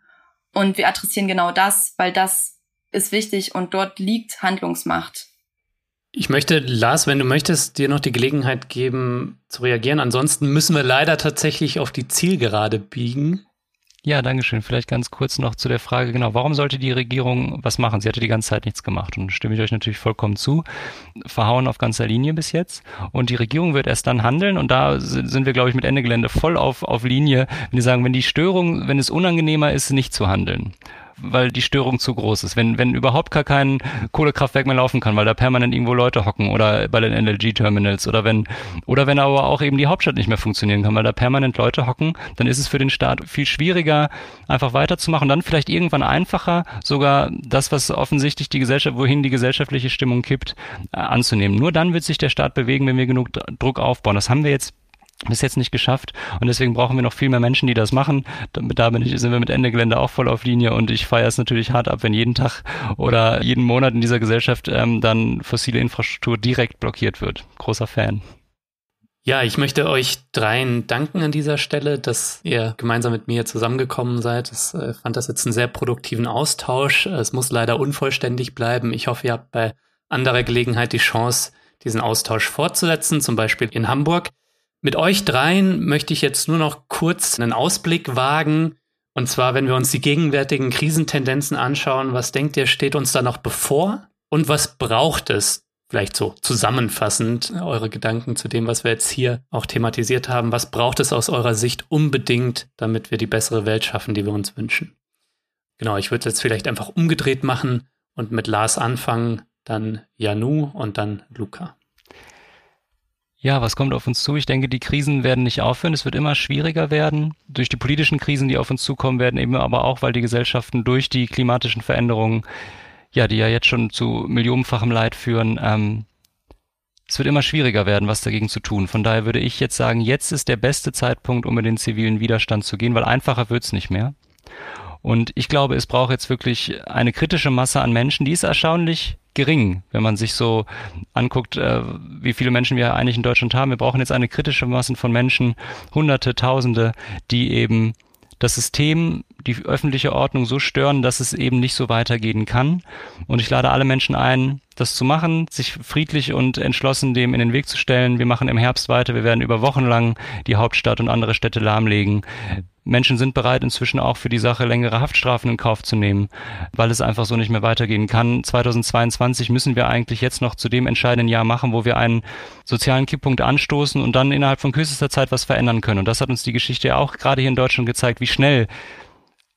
und wir adressieren genau das, weil das ist wichtig und dort liegt Handlungsmacht. Ich möchte, Lars, wenn du möchtest, dir noch die Gelegenheit geben zu reagieren. Ansonsten müssen wir leider tatsächlich auf die Zielgerade biegen. Ja, Dankeschön. Vielleicht ganz kurz noch zu der Frage, genau, warum sollte die Regierung was machen? Sie hatte die ganze Zeit nichts gemacht und stimme ich euch natürlich vollkommen zu. Verhauen auf ganzer Linie bis jetzt. Und die Regierung wird erst dann handeln und da sind wir, glaube ich, mit Ende Gelände voll auf, auf Linie, wenn die sagen, wenn die Störung, wenn es unangenehmer ist, nicht zu handeln weil die Störung zu groß ist. Wenn, wenn überhaupt gar kein Kohlekraftwerk mehr laufen kann, weil da permanent irgendwo Leute hocken oder bei den LNG-Terminals oder wenn, oder wenn aber auch eben die Hauptstadt nicht mehr funktionieren kann, weil da permanent Leute hocken, dann ist es für den Staat viel schwieriger, einfach weiterzumachen. Dann vielleicht irgendwann einfacher, sogar das, was offensichtlich die Gesellschaft, wohin die gesellschaftliche Stimmung kippt, äh, anzunehmen. Nur dann wird sich der Staat bewegen, wenn wir genug Druck aufbauen. Das haben wir jetzt bis jetzt nicht geschafft und deswegen brauchen wir noch viel mehr Menschen, die das machen. Da bin ich, sind wir mit Ende Gelände auch voll auf Linie und ich feiere es natürlich hart ab, wenn jeden Tag oder jeden Monat in dieser Gesellschaft ähm, dann fossile Infrastruktur direkt blockiert wird. Großer Fan. Ja, ich möchte euch dreien danken an dieser Stelle, dass ihr gemeinsam mit mir zusammengekommen seid. Ich äh, fand das jetzt einen sehr produktiven Austausch. Es muss leider unvollständig bleiben. Ich hoffe, ihr habt bei anderer Gelegenheit die Chance, diesen Austausch fortzusetzen, zum Beispiel in Hamburg. Mit euch dreien möchte ich jetzt nur noch kurz einen Ausblick wagen. Und zwar, wenn wir uns die gegenwärtigen Krisentendenzen anschauen, was denkt ihr, steht uns da noch bevor? Und was braucht es, vielleicht so zusammenfassend eure Gedanken zu dem, was wir jetzt hier auch thematisiert haben. Was braucht es aus eurer Sicht unbedingt, damit wir die bessere Welt schaffen, die wir uns wünschen? Genau, ich würde es jetzt vielleicht einfach umgedreht machen und mit Lars anfangen, dann Janu und dann Luca. Ja, was kommt auf uns zu? Ich denke, die Krisen werden nicht aufhören. Es wird immer schwieriger werden. Durch die politischen Krisen, die auf uns zukommen werden, eben aber auch, weil die Gesellschaften durch die klimatischen Veränderungen ja, die ja jetzt schon zu millionenfachem Leid führen, ähm, es wird immer schwieriger werden, was dagegen zu tun. Von daher würde ich jetzt sagen, jetzt ist der beste Zeitpunkt, um in den zivilen Widerstand zu gehen, weil einfacher wird's nicht mehr. Und ich glaube, es braucht jetzt wirklich eine kritische Masse an Menschen, die ist erstaunlich gering, wenn man sich so anguckt, äh, wie viele Menschen wir eigentlich in Deutschland haben. Wir brauchen jetzt eine kritische Masse von Menschen, Hunderte, Tausende, die eben das System, die öffentliche Ordnung so stören, dass es eben nicht so weitergehen kann. Und ich lade alle Menschen ein, das zu machen, sich friedlich und entschlossen dem in den Weg zu stellen. Wir machen im Herbst weiter. Wir werden über Wochen lang die Hauptstadt und andere Städte lahmlegen. Menschen sind bereit, inzwischen auch für die Sache längere Haftstrafen in Kauf zu nehmen, weil es einfach so nicht mehr weitergehen kann. 2022 müssen wir eigentlich jetzt noch zu dem entscheidenden Jahr machen, wo wir einen sozialen Kipppunkt anstoßen und dann innerhalb von kürzester Zeit was verändern können. Und das hat uns die Geschichte ja auch gerade hier in Deutschland gezeigt, wie schnell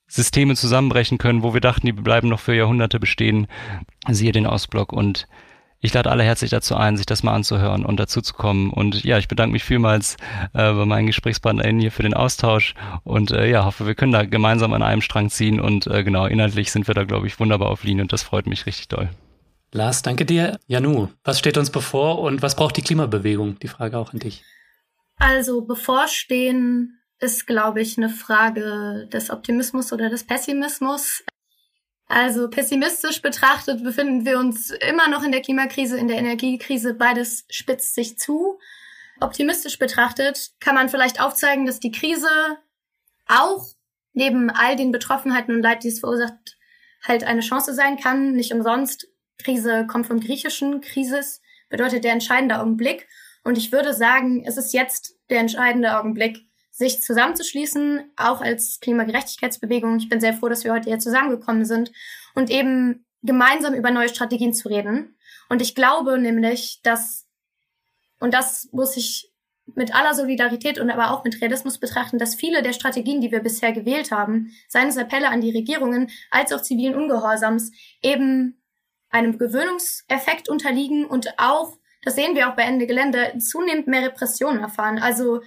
Systeme zusammenbrechen können, wo wir dachten, die bleiben noch für Jahrhunderte bestehen. Siehe den Ostblock und ich lade alle herzlich dazu ein, sich das mal anzuhören und dazu zu kommen. Und ja, ich bedanke mich vielmals äh, bei meinen GesprächspartnerInnen hier für den Austausch und äh, ja, hoffe, wir können da gemeinsam an einem Strang ziehen und äh, genau, inhaltlich sind wir da, glaube ich, wunderbar auf Linie und das freut mich richtig doll. Lars, danke dir. Janu, was steht uns bevor und was braucht die Klimabewegung? Die Frage auch an dich. Also bevorstehen ist, glaube ich, eine Frage des Optimismus oder des Pessimismus. Also pessimistisch betrachtet befinden wir uns immer noch in der Klimakrise, in der Energiekrise. Beides spitzt sich zu. Optimistisch betrachtet kann man vielleicht aufzeigen, dass die Krise auch neben all den Betroffenheiten und Leid, die es verursacht, halt eine Chance sein kann. Nicht umsonst. Krise kommt vom griechischen Krisis, bedeutet der entscheidende Augenblick. Und ich würde sagen, es ist jetzt der entscheidende Augenblick, sich zusammenzuschließen, auch als Klimagerechtigkeitsbewegung. Ich bin sehr froh, dass wir heute hier zusammengekommen sind und eben gemeinsam über neue Strategien zu reden. Und ich glaube nämlich, dass, und das muss ich mit aller Solidarität und aber auch mit Realismus betrachten, dass viele der Strategien, die wir bisher gewählt haben, seien es Appelle an die Regierungen als auch zivilen Ungehorsams, eben einem Gewöhnungseffekt unterliegen und auch, das sehen wir auch bei Ende Gelände, zunehmend mehr Repressionen erfahren. Also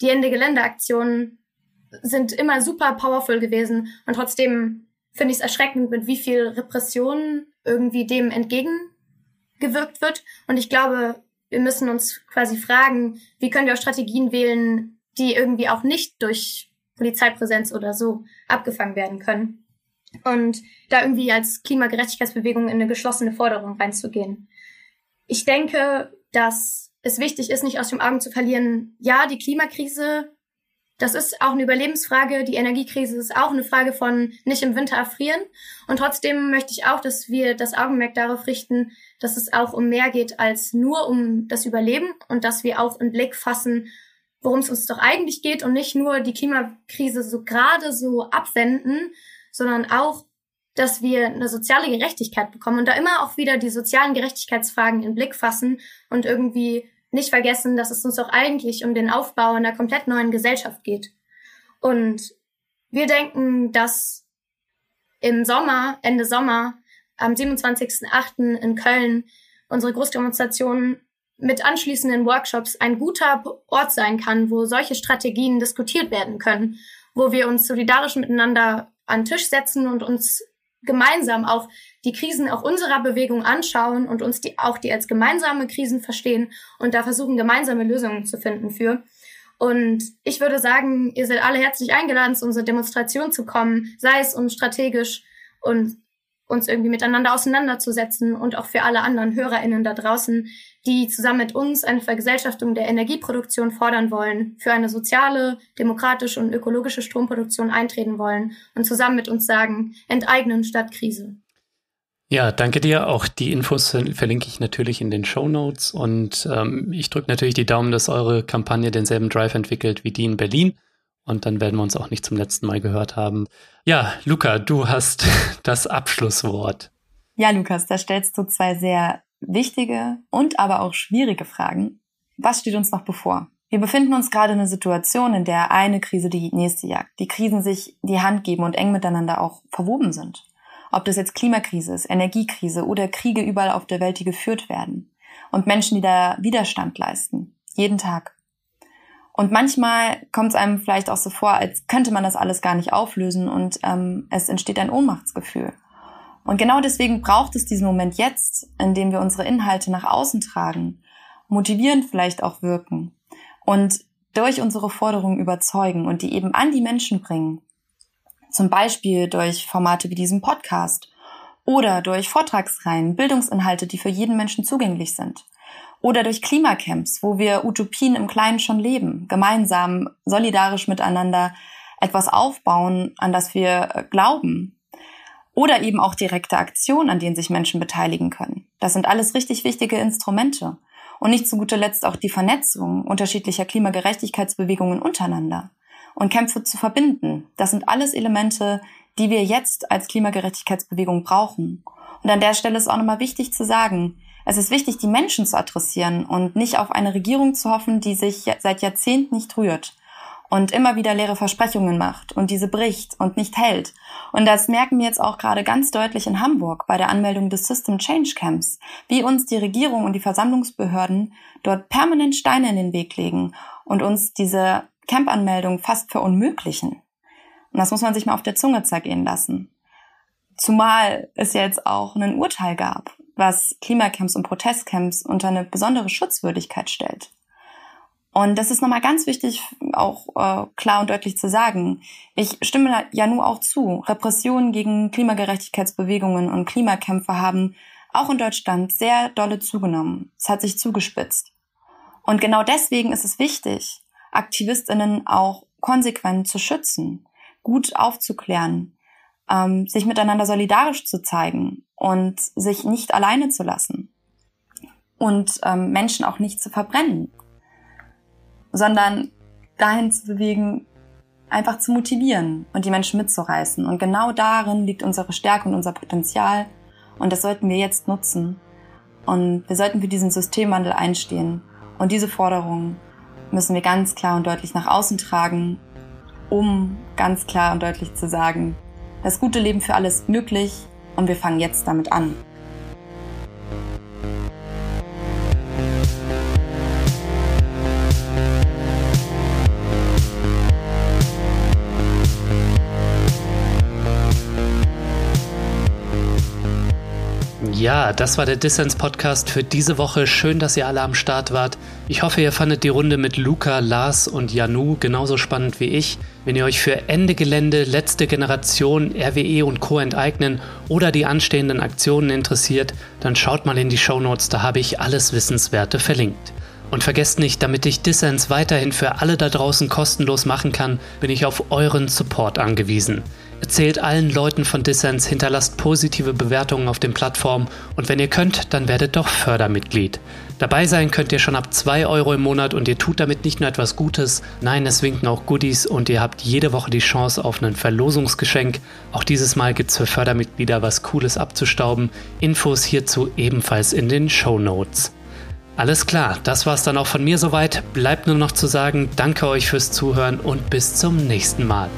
die Ende Geländeaktionen sind immer super powerful gewesen und trotzdem finde ich es erschreckend, mit wie viel Repression irgendwie dem entgegengewirkt wird. Und ich glaube, wir müssen uns quasi fragen, wie können wir auch Strategien wählen, die irgendwie auch nicht durch Polizeipräsenz oder so abgefangen werden können. Und da irgendwie als Klimagerechtigkeitsbewegung in eine geschlossene Forderung reinzugehen. Ich denke, dass es wichtig ist, nicht aus den Augen zu verlieren, ja, die Klimakrise, das ist auch eine Überlebensfrage, die Energiekrise ist auch eine Frage von nicht im Winter erfrieren. Und trotzdem möchte ich auch, dass wir das Augenmerk darauf richten, dass es auch um mehr geht als nur um das Überleben und dass wir auch im Blick fassen, worum es uns doch eigentlich geht und nicht nur die Klimakrise so gerade so abwenden, sondern auch, dass wir eine soziale Gerechtigkeit bekommen und da immer auch wieder die sozialen Gerechtigkeitsfragen in Blick fassen und irgendwie nicht vergessen, dass es uns doch eigentlich um den Aufbau einer komplett neuen Gesellschaft geht. Und wir denken, dass im Sommer, Ende Sommer, am 27.08. in Köln unsere Großdemonstration mit anschließenden Workshops ein guter Ort sein kann, wo solche Strategien diskutiert werden können, wo wir uns solidarisch miteinander an Tisch setzen und uns gemeinsam auch die Krisen auch unserer Bewegung anschauen und uns die auch die als gemeinsame Krisen verstehen und da versuchen, gemeinsame Lösungen zu finden für. Und ich würde sagen, ihr seid alle herzlich eingeladen, zu unserer Demonstration zu kommen, sei es um strategisch und uns irgendwie miteinander auseinanderzusetzen und auch für alle anderen HörerInnen da draußen, die zusammen mit uns eine Vergesellschaftung der Energieproduktion fordern wollen, für eine soziale, demokratische und ökologische Stromproduktion eintreten wollen und zusammen mit uns sagen, enteignen statt Krise. Ja, danke dir. Auch die Infos verlinke ich natürlich in den Show Notes und ähm, ich drücke natürlich die Daumen, dass eure Kampagne denselben Drive entwickelt wie die in Berlin. Und dann werden wir uns auch nicht zum letzten Mal gehört haben. Ja, Luca, du hast das Abschlusswort. Ja, Lukas, da stellst du zwei sehr wichtige und aber auch schwierige Fragen. Was steht uns noch bevor? Wir befinden uns gerade in einer Situation, in der eine Krise die nächste jagt, die Krisen sich die Hand geben und eng miteinander auch verwoben sind. Ob das jetzt Klimakrise ist, Energiekrise oder Kriege überall auf der Welt, die geführt werden. Und Menschen, die da Widerstand leisten. Jeden Tag. Und manchmal kommt es einem vielleicht auch so vor, als könnte man das alles gar nicht auflösen und ähm, es entsteht ein Ohnmachtsgefühl. Und genau deswegen braucht es diesen Moment jetzt, in dem wir unsere Inhalte nach außen tragen, motivierend vielleicht auch wirken und durch unsere Forderungen überzeugen und die eben an die Menschen bringen. Zum Beispiel durch Formate wie diesen Podcast oder durch Vortragsreihen, Bildungsinhalte, die für jeden Menschen zugänglich sind oder durch Klimacamps, wo wir Utopien im Kleinen schon leben, gemeinsam, solidarisch miteinander etwas aufbauen, an das wir äh, glauben. Oder eben auch direkte Aktionen, an denen sich Menschen beteiligen können. Das sind alles richtig wichtige Instrumente. Und nicht zu guter Letzt auch die Vernetzung unterschiedlicher Klimagerechtigkeitsbewegungen untereinander und Kämpfe zu verbinden. Das sind alles Elemente, die wir jetzt als Klimagerechtigkeitsbewegung brauchen. Und an der Stelle ist auch nochmal wichtig zu sagen, es ist wichtig, die Menschen zu adressieren und nicht auf eine Regierung zu hoffen, die sich seit Jahrzehnten nicht rührt und immer wieder leere Versprechungen macht und diese bricht und nicht hält. Und das merken wir jetzt auch gerade ganz deutlich in Hamburg bei der Anmeldung des System Change Camps, wie uns die Regierung und die Versammlungsbehörden dort permanent Steine in den Weg legen und uns diese Camp-Anmeldung fast verunmöglichen. Und das muss man sich mal auf der Zunge zergehen lassen. Zumal es jetzt auch ein Urteil gab was Klimacamps und Protestcamps unter eine besondere Schutzwürdigkeit stellt. Und das ist nochmal ganz wichtig, auch äh, klar und deutlich zu sagen. Ich stimme ja nur auch zu. Repressionen gegen Klimagerechtigkeitsbewegungen und Klimakämpfe haben auch in Deutschland sehr dolle zugenommen. Es hat sich zugespitzt. Und genau deswegen ist es wichtig, Aktivistinnen auch konsequent zu schützen, gut aufzuklären, ähm, sich miteinander solidarisch zu zeigen und sich nicht alleine zu lassen und ähm, Menschen auch nicht zu verbrennen, sondern dahin zu bewegen, einfach zu motivieren und die Menschen mitzureißen. Und genau darin liegt unsere Stärke und unser Potenzial. Und das sollten wir jetzt nutzen. Und wir sollten für diesen Systemwandel einstehen. Und diese Forderungen müssen wir ganz klar und deutlich nach außen tragen, um ganz klar und deutlich zu sagen, das gute Leben für alle ist möglich und wir fangen jetzt damit an. Ja, das war der Dissens Podcast für diese Woche. Schön, dass ihr alle am Start wart. Ich hoffe, ihr fandet die Runde mit Luca, Lars und Janu genauso spannend wie ich. Wenn ihr euch für Ende Gelände, letzte Generation, RWE und Co. enteignen oder die anstehenden Aktionen interessiert, dann schaut mal in die Show Notes, da habe ich alles Wissenswerte verlinkt. Und vergesst nicht, damit ich Dissens weiterhin für alle da draußen kostenlos machen kann, bin ich auf euren Support angewiesen. Erzählt allen Leuten von Dissens, hinterlasst positive Bewertungen auf den Plattformen und wenn ihr könnt, dann werdet doch Fördermitglied. Dabei sein könnt ihr schon ab 2 Euro im Monat und ihr tut damit nicht nur etwas Gutes, nein, es winken auch Goodies und ihr habt jede Woche die Chance auf ein Verlosungsgeschenk. Auch dieses Mal gibt es für Fördermitglieder was Cooles abzustauben. Infos hierzu ebenfalls in den Show Notes. Alles klar, das war's dann auch von mir soweit. Bleibt nur noch zu sagen, danke euch fürs Zuhören und bis zum nächsten Mal.